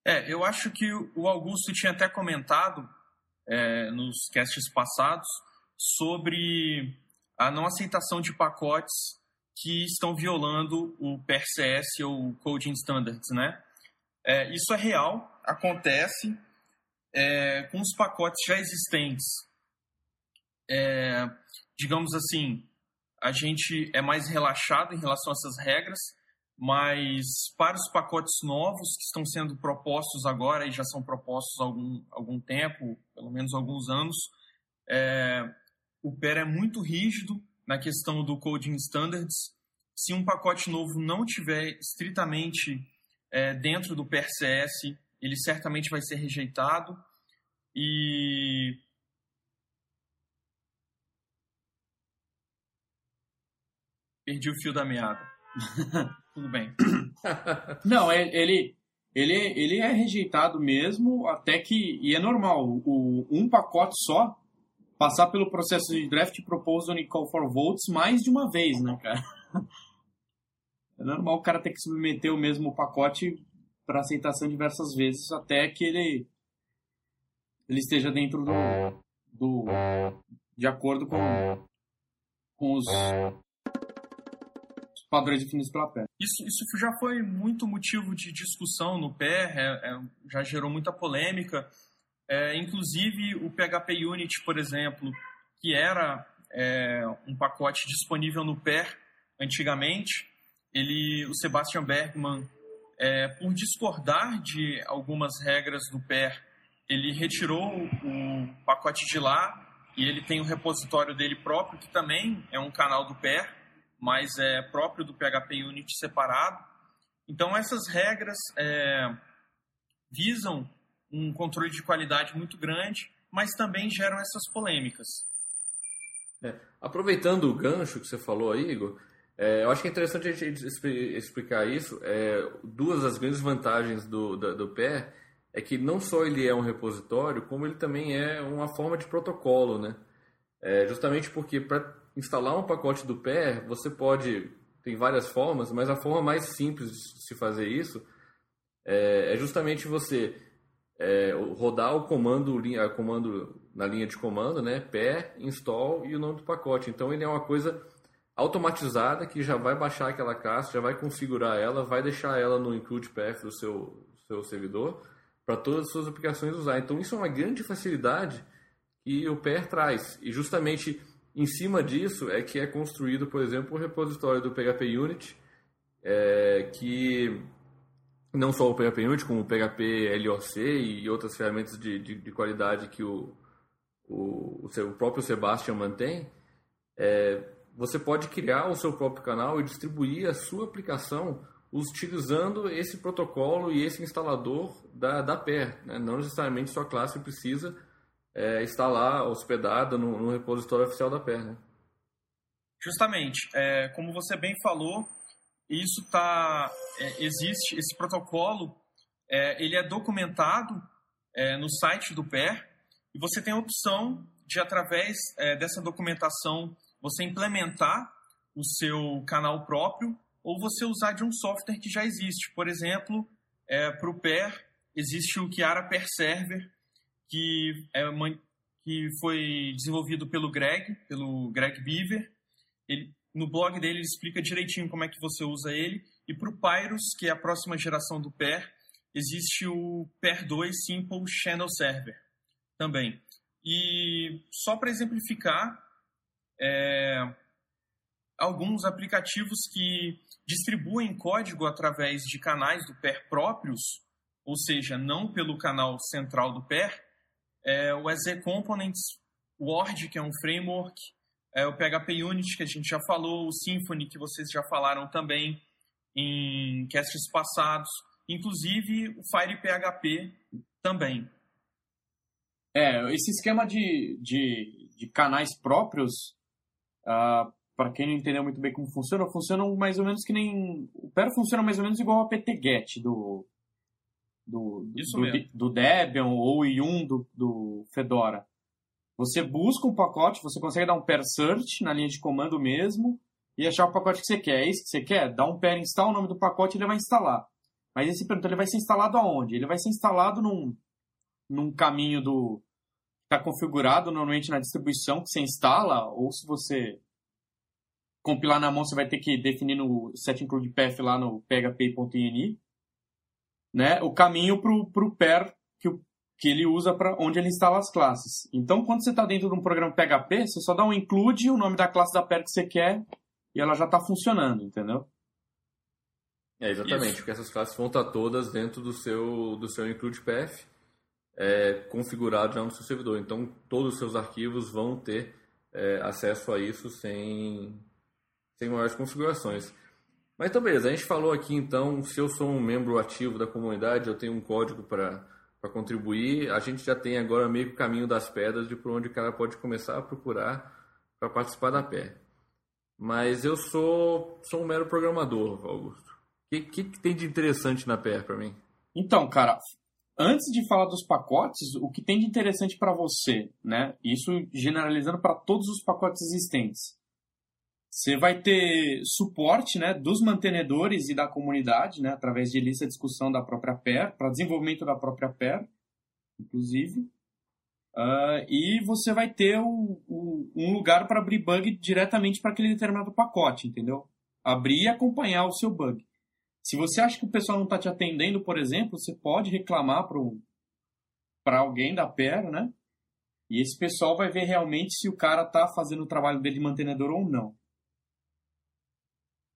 É, eu acho que o Augusto tinha até comentado é, nos casts passados sobre a não aceitação de pacotes que estão violando o PRCS ou Coding Standards, né? É, isso é real, acontece é, com os pacotes já existentes. É, digamos assim, a gente é mais relaxado em relação a essas regras, mas para os pacotes novos que estão sendo propostos agora e já são propostos há algum, algum tempo, pelo menos alguns anos, é, o PER é muito rígido na questão do coding standards. Se um pacote novo não tiver estritamente é, dentro do PRCS, ele certamente vai ser rejeitado. E perdi o fio da meada. Tudo bem. Não, é, ele, ele, ele é rejeitado mesmo, até que. E é normal. O, um pacote só passar pelo processo de draft proposal e call for votes mais de uma vez, né, cara? É normal o cara ter que submeter o mesmo pacote para aceitação diversas vezes até que ele ele esteja dentro do, do de acordo com, com os padrões definidos pela PER. Isso, isso já foi muito motivo de discussão no PER, é, é, já gerou muita polêmica. É, inclusive o PHP Unit, por exemplo, que era é, um pacote disponível no PER antigamente, ele, o Sebastian Bergman, é, por discordar de algumas regras do PER, ele retirou o pacote de lá e ele tem um repositório dele próprio, que também é um canal do PER, mas é próprio do PHP Unit separado. Então, essas regras é, visam um controle de qualidade muito grande, mas também geram essas polêmicas. É, aproveitando o gancho que você falou aí, Igor, é, eu acho que é interessante a gente explicar isso. É, duas das grandes vantagens do, do, do PER é que não só ele é um repositório, como ele também é uma forma de protocolo, né? É, justamente porque para instalar um pacote do PER, você pode, tem várias formas, mas a forma mais simples de se fazer isso é, é justamente você é, rodar o comando, linha, comando na linha de comando, né? PER, install e o nome do pacote. Então ele é uma coisa automatizada que já vai baixar aquela classe, já vai configurar ela, vai deixar ela no include path do seu, seu servidor para todas as suas aplicações usar. Então isso é uma grande facilidade que o PER traz. E justamente em cima disso é que é construído, por exemplo, o repositório do PHP Unit, é, que não só o PHP Unit, como o PHP LOC e outras ferramentas de, de, de qualidade que o, o, o, próprio Sebastian mantém, é, você pode criar o seu próprio canal e distribuir a sua aplicação utilizando esse protocolo e esse instalador da, da PER. Né? Não necessariamente sua classe precisa é, estar lá hospedada no, no, repositório oficial da PER. Né? Justamente. É, como você bem falou, isso tá, é, existe, esse protocolo, é, ele é documentado é, no site do PER e você tem a opção de, através é, dessa documentação, você implementar o seu canal próprio ou você usar de um software que já existe. Por exemplo, é, para o PER, existe o Chiara Per Server, que, é uma, que foi desenvolvido pelo Greg, pelo Greg Beaver. Ele, no blog dele ele explica direitinho como é que você usa ele. E para o Pyrus, que é a próxima geração do PER, existe o PER 2 Simple Channel Server também. E só para exemplificar, é, alguns aplicativos que distribuem código através de canais do PER próprios, ou seja, não pelo canal central do PER, é o EZ Components, Word, que é um framework, é o PHP Unit, que a gente já falou, o Symfony, que vocês já falaram também em casts passados, inclusive o FirePHP também. É, esse esquema de, de, de canais próprios, uh, ah, para quem não entendeu muito bem como funciona, funciona mais ou menos que nem. O Pero funciona mais ou menos igual a PTGet do. Do, do, do, Debian ou Yum do, do Fedora. Você busca um pacote, você consegue dar um pair search na linha de comando mesmo e achar o pacote que você quer. É isso que você quer? Dá um pair install, o nome do pacote ele vai instalar. Mas esse pergunta, ele vai ser instalado aonde? Ele vai ser instalado num, num caminho do está configurado normalmente na distribuição que você instala, ou se você compilar na mão, você vai ter que definir no set include path lá no php.ini, né, o caminho para o pair que, que ele usa para onde ele instala as classes. Então, quando você está dentro de um programa PHP, você só dá um include, o nome da classe da pair que você quer, e ela já está funcionando, entendeu? É, exatamente, Isso. porque essas classes vão estar todas dentro do seu, do seu include path é, configurado já no seu servidor. Então, todos os seus arquivos vão ter é, acesso a isso sem, sem maiores configurações. Mas então, beleza. A gente falou aqui, então, se eu sou um membro ativo da comunidade, eu tenho um código para contribuir. A gente já tem agora meio que o caminho das pedras de por onde o cara pode começar a procurar para participar da PER. Mas eu sou, sou um mero programador, Augusto. O que, que, que tem de interessante na PER para mim? Então, cara, antes de falar dos pacotes, o que tem de interessante para você, né? Isso generalizando para todos os pacotes existentes. Você vai ter suporte né, dos mantenedores e da comunidade, né, através de lista de discussão da própria pair, para desenvolvimento da própria pair, inclusive. Uh, e você vai ter o, o, um lugar para abrir bug diretamente para aquele determinado pacote, entendeu? Abrir e acompanhar o seu bug. Se você acha que o pessoal não está te atendendo, por exemplo, você pode reclamar para alguém da pair, né? E esse pessoal vai ver realmente se o cara está fazendo o trabalho dele de mantenedor ou não.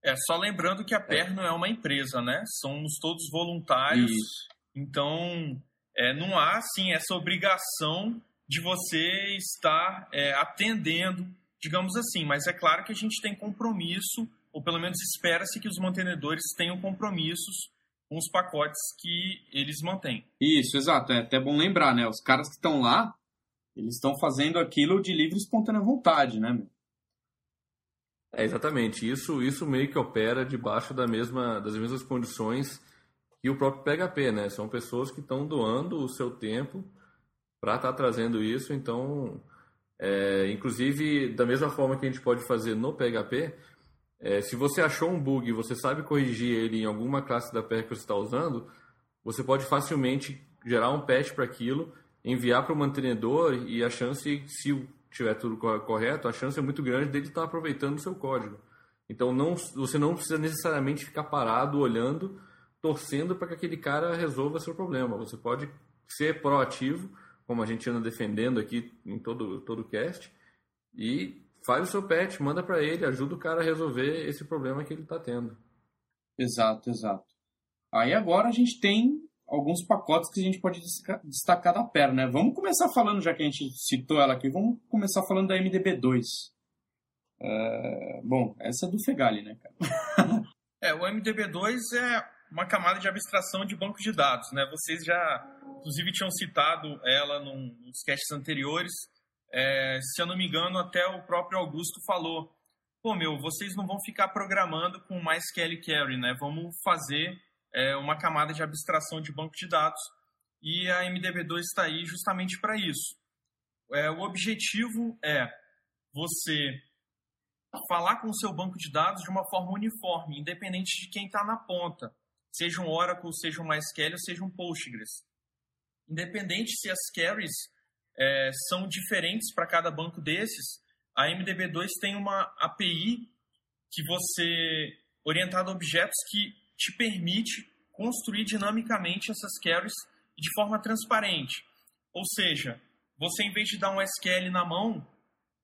É, só lembrando que a PER não é uma empresa, né? Somos todos voluntários. Isso. Então, é, não há, sim, essa obrigação de você estar é, atendendo, digamos assim. Mas é claro que a gente tem compromisso, ou pelo menos espera-se que os mantenedores tenham compromissos com os pacotes que eles mantêm. Isso, exato. É até bom lembrar, né? Os caras que estão lá, eles estão fazendo aquilo de livre e espontânea vontade, né, meu? É, exatamente. Isso, isso meio que opera debaixo da mesma, das mesmas condições que o próprio PHP, né? São pessoas que estão doando o seu tempo para estar tá trazendo isso. Então, é, inclusive, da mesma forma que a gente pode fazer no PHP, é, se você achou um bug e você sabe corrigir ele em alguma classe da PR que você está usando, você pode facilmente gerar um patch para aquilo, enviar para o mantenedor e a chance, se tiver tudo correto, a chance é muito grande dele estar aproveitando o seu código. Então não, você não precisa necessariamente ficar parado olhando, torcendo para que aquele cara resolva seu problema. Você pode ser proativo, como a gente anda defendendo aqui em todo todo o cast, e faz o seu patch, manda para ele, ajuda o cara a resolver esse problema que ele está tendo. Exato, exato. Aí agora a gente tem alguns pacotes que a gente pode destacar da perna. Né? Vamos começar falando, já que a gente citou ela aqui, vamos começar falando da MDB2. É, bom, essa é do Fegali, né, cara? é, o MDB2 é uma camada de abstração de banco de dados, né? Vocês já, inclusive, tinham citado ela num, nos casts anteriores. É, se eu não me engano, até o próprio Augusto falou: pô, meu, vocês não vão ficar programando com mais Kelly Carry, né? Vamos fazer é, uma camada de abstração de banco de dados e a MDB2 está aí justamente para isso. É, o objetivo é você falar com o seu banco de dados de uma forma uniforme, independente de quem está na ponta, seja um Oracle, seja um MySQL seja um Postgres. Independente se as queries é, são diferentes para cada banco desses, a MDB2 tem uma API que você orientada a objetos que te permite construir dinamicamente essas queries de forma transparente. Ou seja, você em vez de dar um SQL na mão,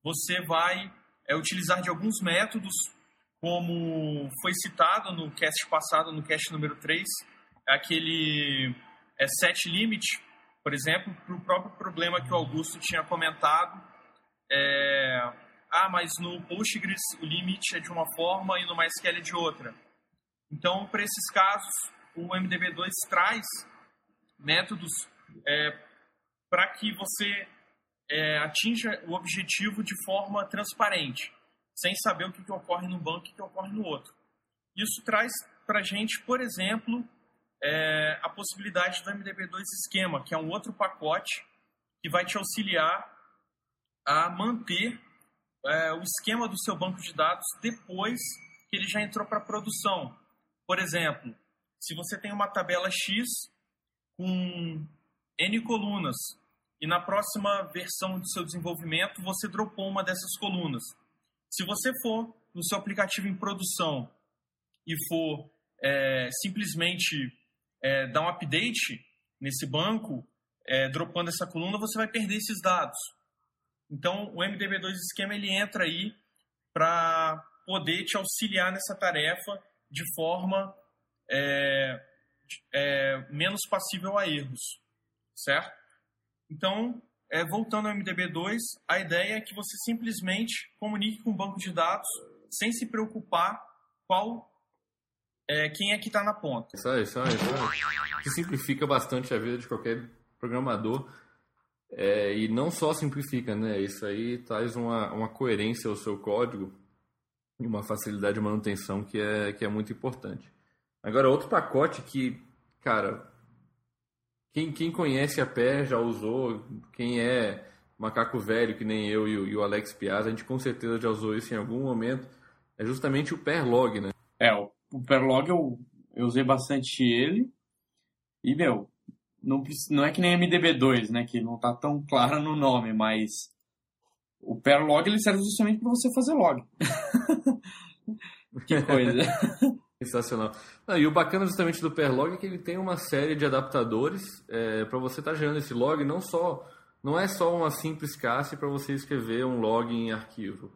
você vai é, utilizar de alguns métodos, como foi citado no cast passado, no cast número 3, aquele é, set limit, por exemplo, para o próprio problema que o Augusto tinha comentado. É, ah, mas no Postgres o limite é de uma forma e no MySQL é de outra. Então, para esses casos, o MDB2 traz métodos é, para que você é, atinja o objetivo de forma transparente, sem saber o que, que ocorre no banco e o que ocorre no outro. Isso traz para a gente, por exemplo, é, a possibilidade do MDB2 esquema, que é um outro pacote que vai te auxiliar a manter é, o esquema do seu banco de dados depois que ele já entrou para produção. Por exemplo, se você tem uma tabela X com N colunas e na próxima versão do seu desenvolvimento você dropou uma dessas colunas. Se você for no seu aplicativo em produção e for é, simplesmente é, dar um update nesse banco, é, dropando essa coluna, você vai perder esses dados. Então, o MDB2 esquema ele entra aí para poder te auxiliar nessa tarefa de forma é, é, menos passível a erros, certo? Então, é, voltando ao MDB2, a ideia é que você simplesmente comunique com o banco de dados sem se preocupar qual é, quem é que está na ponta. Isso aí, isso aí, isso aí. Que simplifica bastante a vida de qualquer programador. É, e não só simplifica, né? Isso aí traz uma, uma coerência ao seu código e uma facilidade de manutenção que é, que é muito importante. Agora, outro pacote que, cara, quem, quem conhece a pé já usou, quem é macaco velho, que nem eu e o, e o Alex Piazza, a gente com certeza já usou isso em algum momento. É justamente o Perlog, né? É, o, o Perlog eu, eu usei bastante ele. E, meu, não, não é que nem MDB2, né? Que não tá tão claro no nome, mas o Perlog ele serve justamente para você fazer log. que coisa. Sensacional. E o bacana justamente do Perlog é que ele tem uma série de adaptadores para você estar gerando esse log, não só não é só uma simples classe para você escrever um log em arquivo.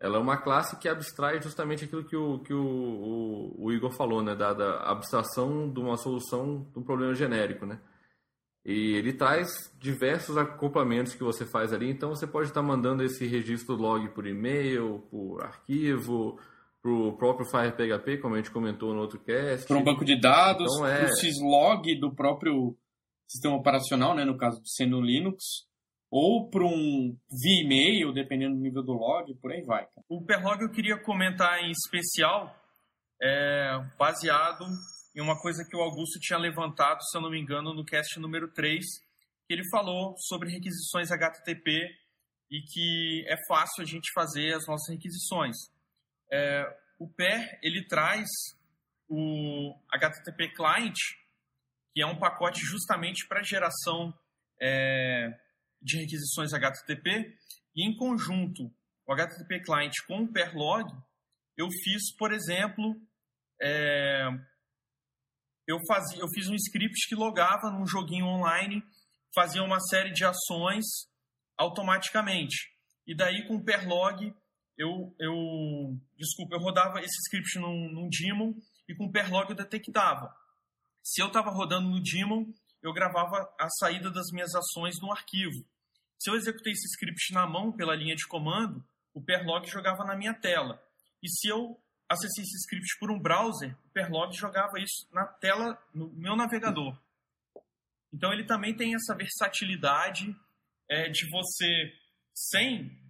Ela é uma classe que abstrai justamente aquilo que o, que o, o, o Igor falou, né? Da, da abstração de uma solução de um problema genérico, né? E ele traz diversos acoplamentos que você faz ali, então você pode estar mandando esse registro log por e-mail, por arquivo, para o próprio FirePHP, como a gente comentou no outro cast. Para um banco de dados, Então, é- para o syslog do próprio sistema operacional, né? No caso sendo Linux, ou para um via e-mail, dependendo do nível do log, por aí vai. O Perlog eu queria comentar em especial, é, baseado em uma coisa que o Augusto tinha levantado, se eu não me engano, no cast número 3, que ele falou sobre requisições HTTP e que é fácil a gente fazer as nossas requisições. É, o PER, ele traz o HTTP Client, que é um pacote justamente para geração é, de requisições HTTP, e em conjunto o HTTP Client com o Perlog, eu fiz, por exemplo, é, eu, fazia, eu fiz um script que logava num joguinho online, fazia uma série de ações automaticamente. E daí com o Perlog, eu, eu desculpa, eu rodava esse script num, num daemon e com o Perlog eu detectava. Se eu estava rodando no daemon, eu gravava a saída das minhas ações no arquivo. Se eu executei esse script na mão pela linha de comando, o Perlog jogava na minha tela. E se eu acessei esse script por um browser, o Perlog jogava isso na tela, no meu navegador. Então ele também tem essa versatilidade é, de você, sem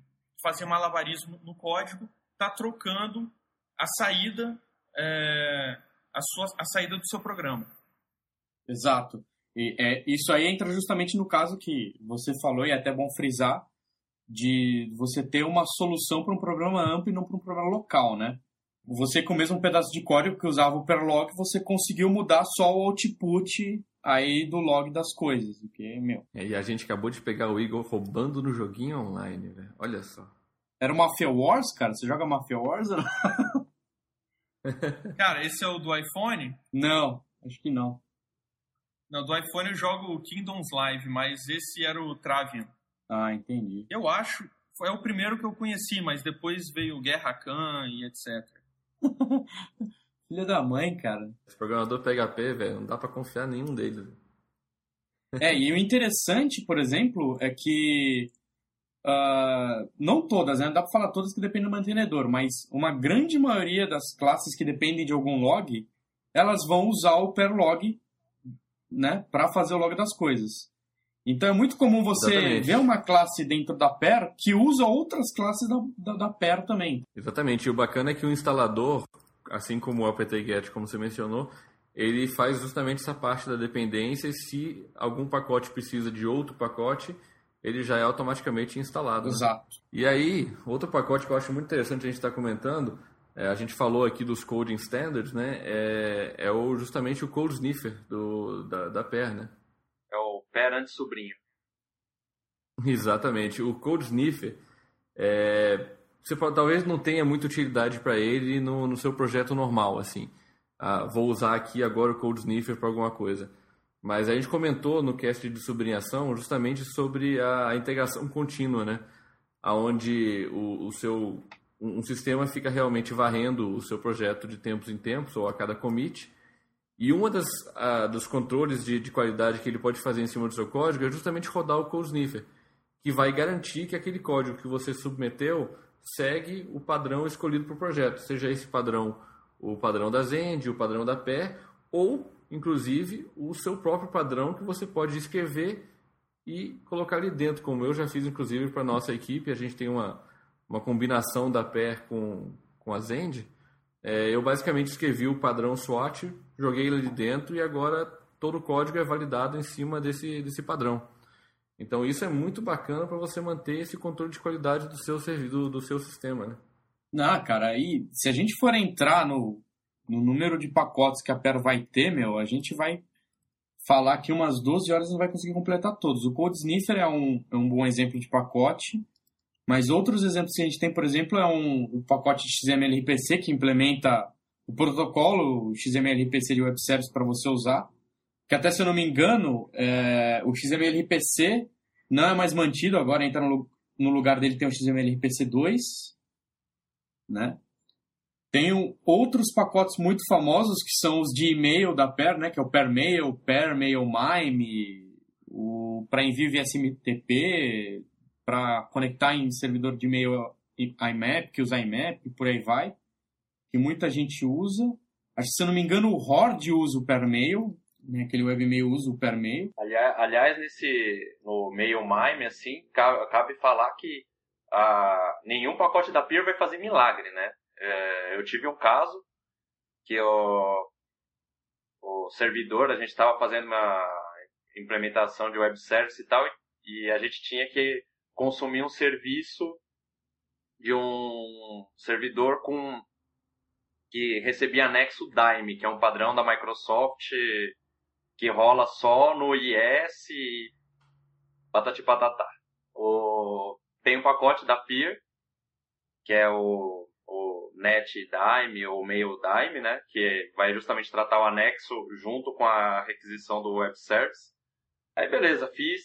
fazer malabarismo no código, tá trocando a saída, é, a, sua, a saída do seu programa. Exato. E, é, isso aí entra justamente no caso que você falou, e é até bom frisar, de você ter uma solução para um problema amplo e não para um problema local, né? Você com o mesmo pedaço de código que usava o Perlog, você conseguiu mudar só o output aí do log das coisas, o que, meu... É, E a gente acabou de pegar o Igor roubando no joguinho online, velho. Olha só. Era o Mafia Wars, cara? Você joga Mafia Wars? ou não? Cara, esse é o do iPhone? Não, acho que não. Não, do iPhone eu jogo o Kingdoms Live, mas esse era o Travian. Ah, entendi. Eu acho, foi o primeiro que eu conheci, mas depois veio o Guerra Khan e etc. Filha da mãe, cara. Esse programador PHP, velho, não dá pra confiar em nenhum deles. É, e o interessante, por exemplo, é que ah, não todas, né? Não dá pra falar todas que dependem do mantenedor, mas uma grande maioria das classes que dependem de algum log, elas vão usar o perlog, né, para fazer o log das coisas. Então é muito comum você Exatamente. ver uma classe dentro da per que usa outras classes da, da, da per também. Exatamente. E o bacana é que o instalador, assim como o apt-get, como você mencionou, ele faz justamente essa parte da dependência e se algum pacote precisa de outro pacote, ele já é automaticamente instalado. né? Exato. E aí, outro pacote que eu acho muito interessante a gente estar comentando, é, a gente falou aqui dos coding standards, né? É, é o, justamente o code sniffer do, da, da PER, né? É o pé antes sobrinho. Exatamente. O Code Sniffer, é, você pode- talvez não tenha muita utilidade para ele no, no seu projeto normal, assim. Ah, vou usar aqui agora o Code Sniffer para alguma coisa. Mas a gente comentou no cast de sublinhação justamente sobre a, a integração contínua, né? Onde o, o seu um, um sistema fica realmente varrendo o seu projeto de tempos em tempos ou a cada commit. E uma das dos controles de, de qualidade que ele pode fazer em cima do seu código é justamente rodar o Code Sniffer, que vai garantir que aquele código que você submeteu segue o padrão escolhido para o projeto, seja esse padrão o padrão da Zend, o padrão da PE, ou, inclusive, o seu próprio padrão que você pode escrever e colocar ali dentro, como eu já fiz, inclusive, para nossa equipe. A gente tem uma, uma combinação da PE com, com a Zend. É, eu basicamente escrevi o padrão SWAT, joguei ele ali dentro e agora todo o código é validado em cima desse, desse padrão. Então isso é muito bacana para você manter esse controle de qualidade do seu serviço, do seu sistema, né? Não, cara, aí se a gente for entrar no, no número de pacotes que a Per vai ter, meu, a gente vai falar que umas 12 horas não vai conseguir completar todos. O Code Sniffer é um, é um bom exemplo de pacote, mas outros exemplos que a gente tem, por exemplo, é um, o pacote XML-RPC que implementa o protocolo XML-RPC de Web Service para você usar, que até se eu não me engano, é, o XML-RPC não é mais mantido, agora entra no, no lugar dele tem o XML-RPC 2, né? Tem outros pacotes muito famosos que são os de e-mail da Per, né? Que é o Permail, Permail Mime, o para envio via SMTP, para conectar em servidor de e-mail IMAP, que usa IMAP, e por aí vai, que muita gente usa. Acho que, se eu não me engano, o Horde usa o Permail, né? aquele webmail usa o Permail. Aliás, nesse, no Mail Mime, assim, cabe, cabe falar que ah, nenhum pacote da Peer vai fazer milagre, né? É, eu tive um caso que o, o servidor, a gente estava fazendo uma implementação de web service e tal, e a gente tinha que consumir um serviço de um servidor com que recebia anexo Dime, que é um padrão da Microsoft que rola só no IS e patati patatá. O, tem um pacote da Peer, que é o NetDime ou MailDime, né, que vai justamente tratar o anexo junto com a requisição do web service. Aí beleza, fiz,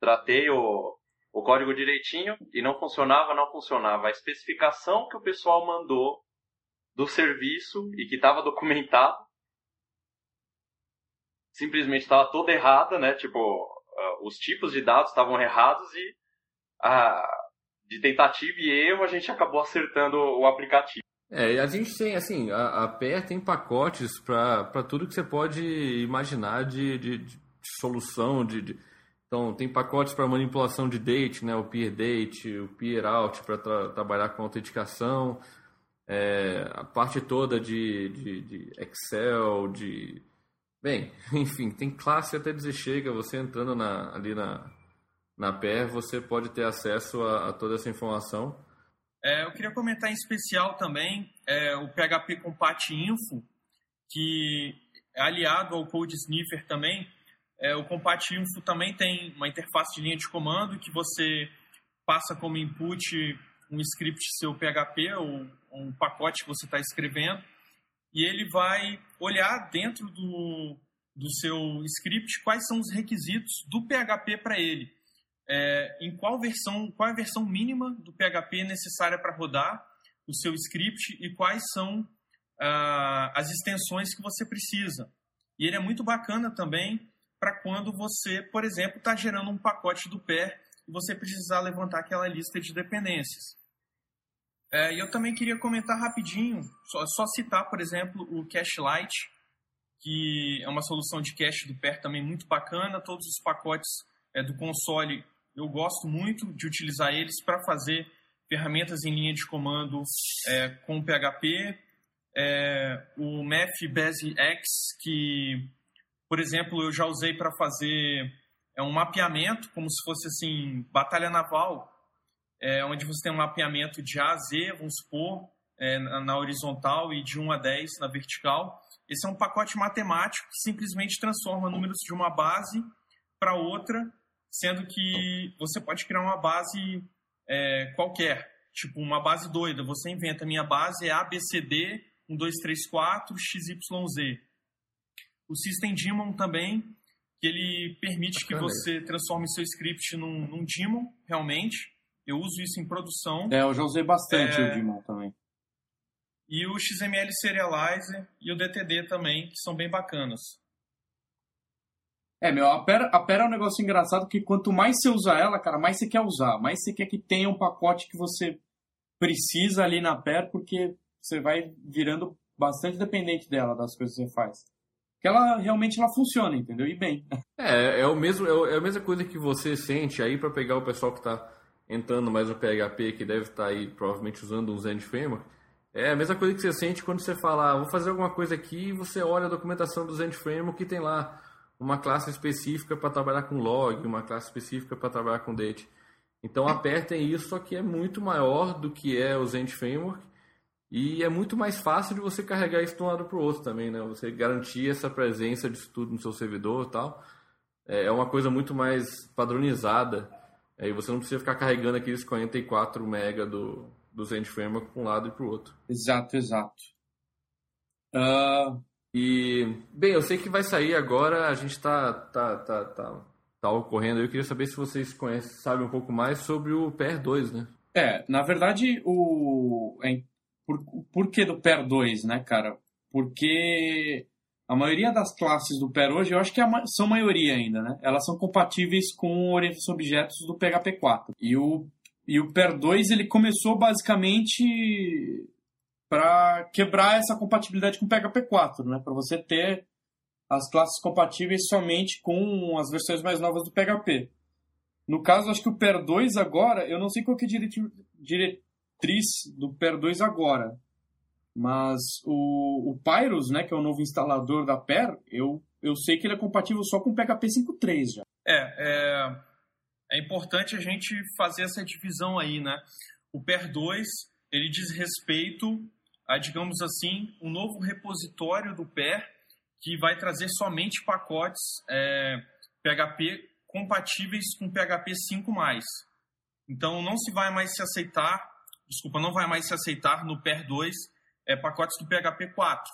tratei o, o código direitinho e não funcionava, não funcionava. A especificação que o pessoal mandou do serviço e que estava documentado simplesmente estava toda errada, né? Tipo, uh, os tipos de dados estavam errados e uh, de tentativa e erro a gente acabou acertando o aplicativo. É, a gente tem, assim, a, a tem pacotes para tudo que você pode imaginar de, de, de solução, de, de, então tem pacotes para manipulação de date, né, o peer date, o peer out para tra trabalhar com autenticação, é, a parte toda de, de, de, Excel, de... Bem, enfim, tem classe até dizer chega, você entrando na, ali na, na PER, você pode ter acesso a, a toda essa informação. É, eu queria comentar em especial também é, o PHP Compat Info, que é aliado ao Code Sniffer também. É, o Compat Info também tem uma interface de linha de comando que você passa como input um script seu PHP ou um pacote que você está escrevendo e ele vai olhar dentro do, do seu script quais são os requisitos do PHP para ele é, em qual versão, qual é a versão mínima do PHP necessária para rodar o seu script e quais são ah, as extensões que você precisa. E ele é muito bacana também para quando você, por exemplo, está gerando um pacote do PER e você precisar levantar aquela lista de dependências. É, e eu também queria comentar rapidinho, só, só citar, por exemplo, o Cachelight, que é uma solução de cache do PER também muito bacana. Todos os pacotes é, do console eu gosto muito de utilizar eles para fazer ferramentas em linha de comando é, com PHP. É, o Math Base X, que, por exemplo, eu já usei para fazer é um mapeamento, como se fosse assim, batalha naval, é, onde você tem um mapeamento de A a Z, vamos supor, é, na, horizontal e de 1 a 10 na vertical. Esse é um pacote matemático que simplesmente transforma números de uma base para outra sendo que você pode criar uma base é, qualquer, tipo uma base doida. Você inventa, minha base é ABCD 1234 XYZ. O System Daemon também, que ele permite que você transforme seu script num, num daemon, realmente. Eu uso isso em produção. É, eu já usei bastante é... o daemon também. E o XML Serializer e o DTD também, que são bem bacanas. É, meu, a Pera, a Pera é um negócio engraçado que quanto mais você usa ela, cara, mais você quer usar. Mais você quer que tenha um pacote que você precisa ali na Pera, porque você vai virando bastante dependente dela, das coisas que você faz. Porque ela realmente ela funciona, entendeu? E bem. É, é, o mesmo, é a mesma coisa que você sente aí para pegar o pessoal que está entrando mais no PHP, que deve estar tá aí provavelmente usando um Zen Framework. É a mesma coisa que você sente quando você fala, ah, vou fazer alguma coisa aqui e você olha a documentação do Zen Framework que tem lá uma classe específica para trabalhar com log, uma classe específica para trabalhar com date. Então a Pair tem isso, só que é muito maior do que é o Zend Framework e é muito mais fácil de você carregar isso de um lado para o outro também, né? Você garantir essa presença disso tudo no seu servidor e tal. É uma coisa muito mais padronizada. Aí você não precisa ficar carregando aqueles 44 MB do, do Zend Framework para um lado e para o outro. Exato, exato. Uh... E, bem, eu sei que vai sair agora, a gente está tá, tá, tá, tá ocorrendo. Eu queria saber se vocês conhecem, sabem um pouco mais sobre o PER 2, né? É, na verdade, o... É, por, por que do PER 2, né, cara? Porque a maioria das classes do PER hoje, eu acho que a, são maioria ainda, né? Elas são compatíveis com orientação objetos do PHP 4. E o, e o PER 2, ele começou basicamente para quebrar essa compatibilidade com o PHP 4, né? Para você ter as classes compatíveis somente com as versões mais novas do PHP. No caso, acho que o PER 2 agora, eu não sei qual que é a diretriz do PER 2 agora, mas o, o Pyrus, né, que é o novo instalador da PER, eu, eu sei que ele é compatível só com o PHP 5.3 já. É, é, é importante a gente fazer essa divisão aí, né? O PER 2, ele diz respeito a, digamos assim, um novo repositório do PER que vai trazer somente pacotes é, PHP compatíveis com PHP 5+. Então, não se vai mais se aceitar, desculpa, não vai mais se aceitar no PER 2 é, pacotes do PHP 4.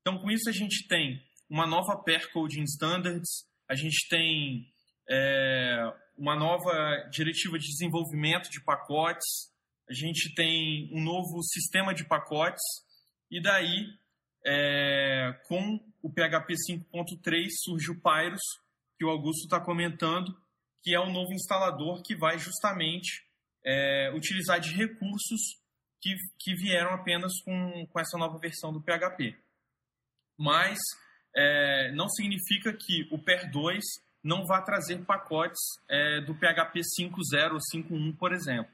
Então, com isso, a gente tem uma nova PER Coding Standards, a gente tem é, uma nova diretiva de desenvolvimento de pacotes, a gente tem um novo sistema de pacotes, e daí, é, com o PHP 5.3, surge o Pyrus, que o Augusto está comentando, que é o novo instalador que vai justamente é, utilizar de recursos que, que vieram apenas com, com essa nova versão do PHP. Mas é, não significa que o PER 2 não vá trazer pacotes é, do PHP 5.0 ou 5.1, por exemplo.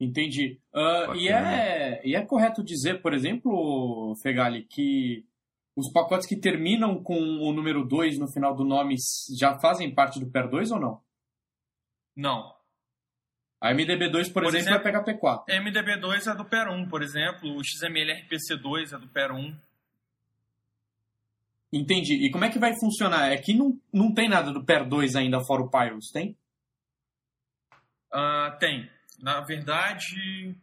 Entendi. Uh, e, é, e é correto dizer, por exemplo, Fegali, que os pacotes que terminam com o número 2 no final do nome já fazem parte do PER 2 ou não? Não. A MDB2, por, por exemplo, exemplo, é PHP4. MDB2 é do PER 1, por exemplo. O XML RPC2 é do PER 1. Entendi. E como é que vai funcionar? É que não, não tem nada do PER 2 ainda fora o Pyrus, tem? Uh, tem. Na verdade,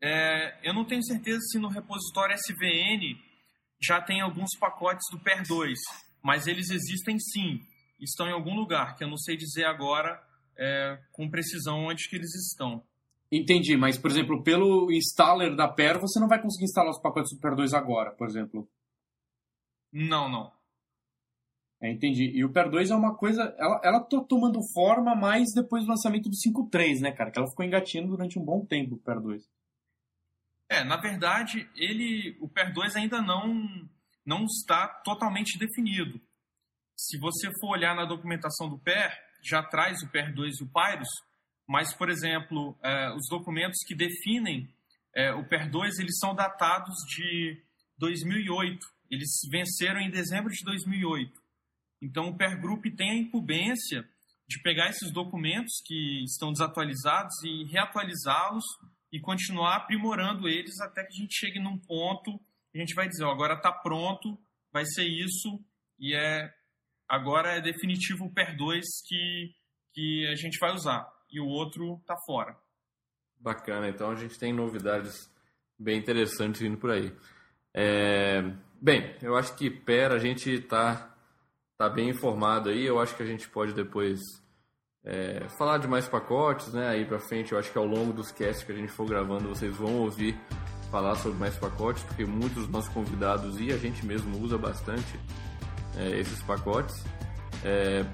é, eu não tenho certeza se no repositório SVN já tem alguns pacotes do PER 2, mas eles existem sim, estão em algum lugar, que eu não sei dizer agora é, com precisão onde que eles estão. Entendi, mas por exemplo, pelo installer da PER você não vai conseguir instalar os pacotes do PER 2 agora, por exemplo? Não, não. É, entendi. E o PER 2 é uma coisa. Ela, ela tá tomando forma mais depois do lançamento do 5.3, né, cara? Que ela ficou engatinhando durante um bom tempo, o PER 2. É, na verdade, ele. O PER 2 ainda não, não está totalmente definido. Se você for olhar na documentação do PER, já traz o PER 2 e o Pyrus, mas, por exemplo, é, os documentos que definem é, o PER 2 eles são datados de 2008. Eles venceram em dezembro de 2008. Então, o Pair Group tem a incumbência de pegar esses documentos que estão desatualizados e reatualizá-los e continuar aprimorando eles até que a gente chegue num ponto a gente vai dizer, ó, agora está pronto, vai ser isso e é agora é definitivo o PER 2 que, que a gente vai usar e o outro está fora. Bacana, então a gente tem novidades bem interessantes vindo por aí. É... Bem, eu acho que PER a gente está tá bem informado aí. Eu acho que a gente pode depois é, falar de mais pacotes, né? Aí pra frente, eu acho que ao longo dos casts que a gente for gravando, vocês vão ouvir falar sobre mais pacotes, porque muitos dos nossos convidados e a gente mesmo usa bastante é, esses pacotes. É,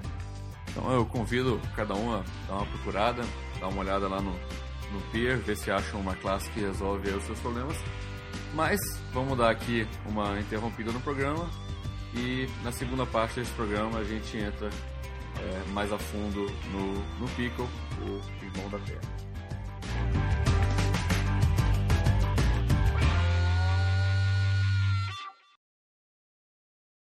então eu convido cada um a dar uma procurada, dar uma olhada lá no, no Peer, ver se acham uma classe que resolve os seus problemas. Mas vamos dar aqui uma interrompida no programa e na segunda parte desse programa a gente entra é, mais a fundo no, no Pickle, o irmão da Terra.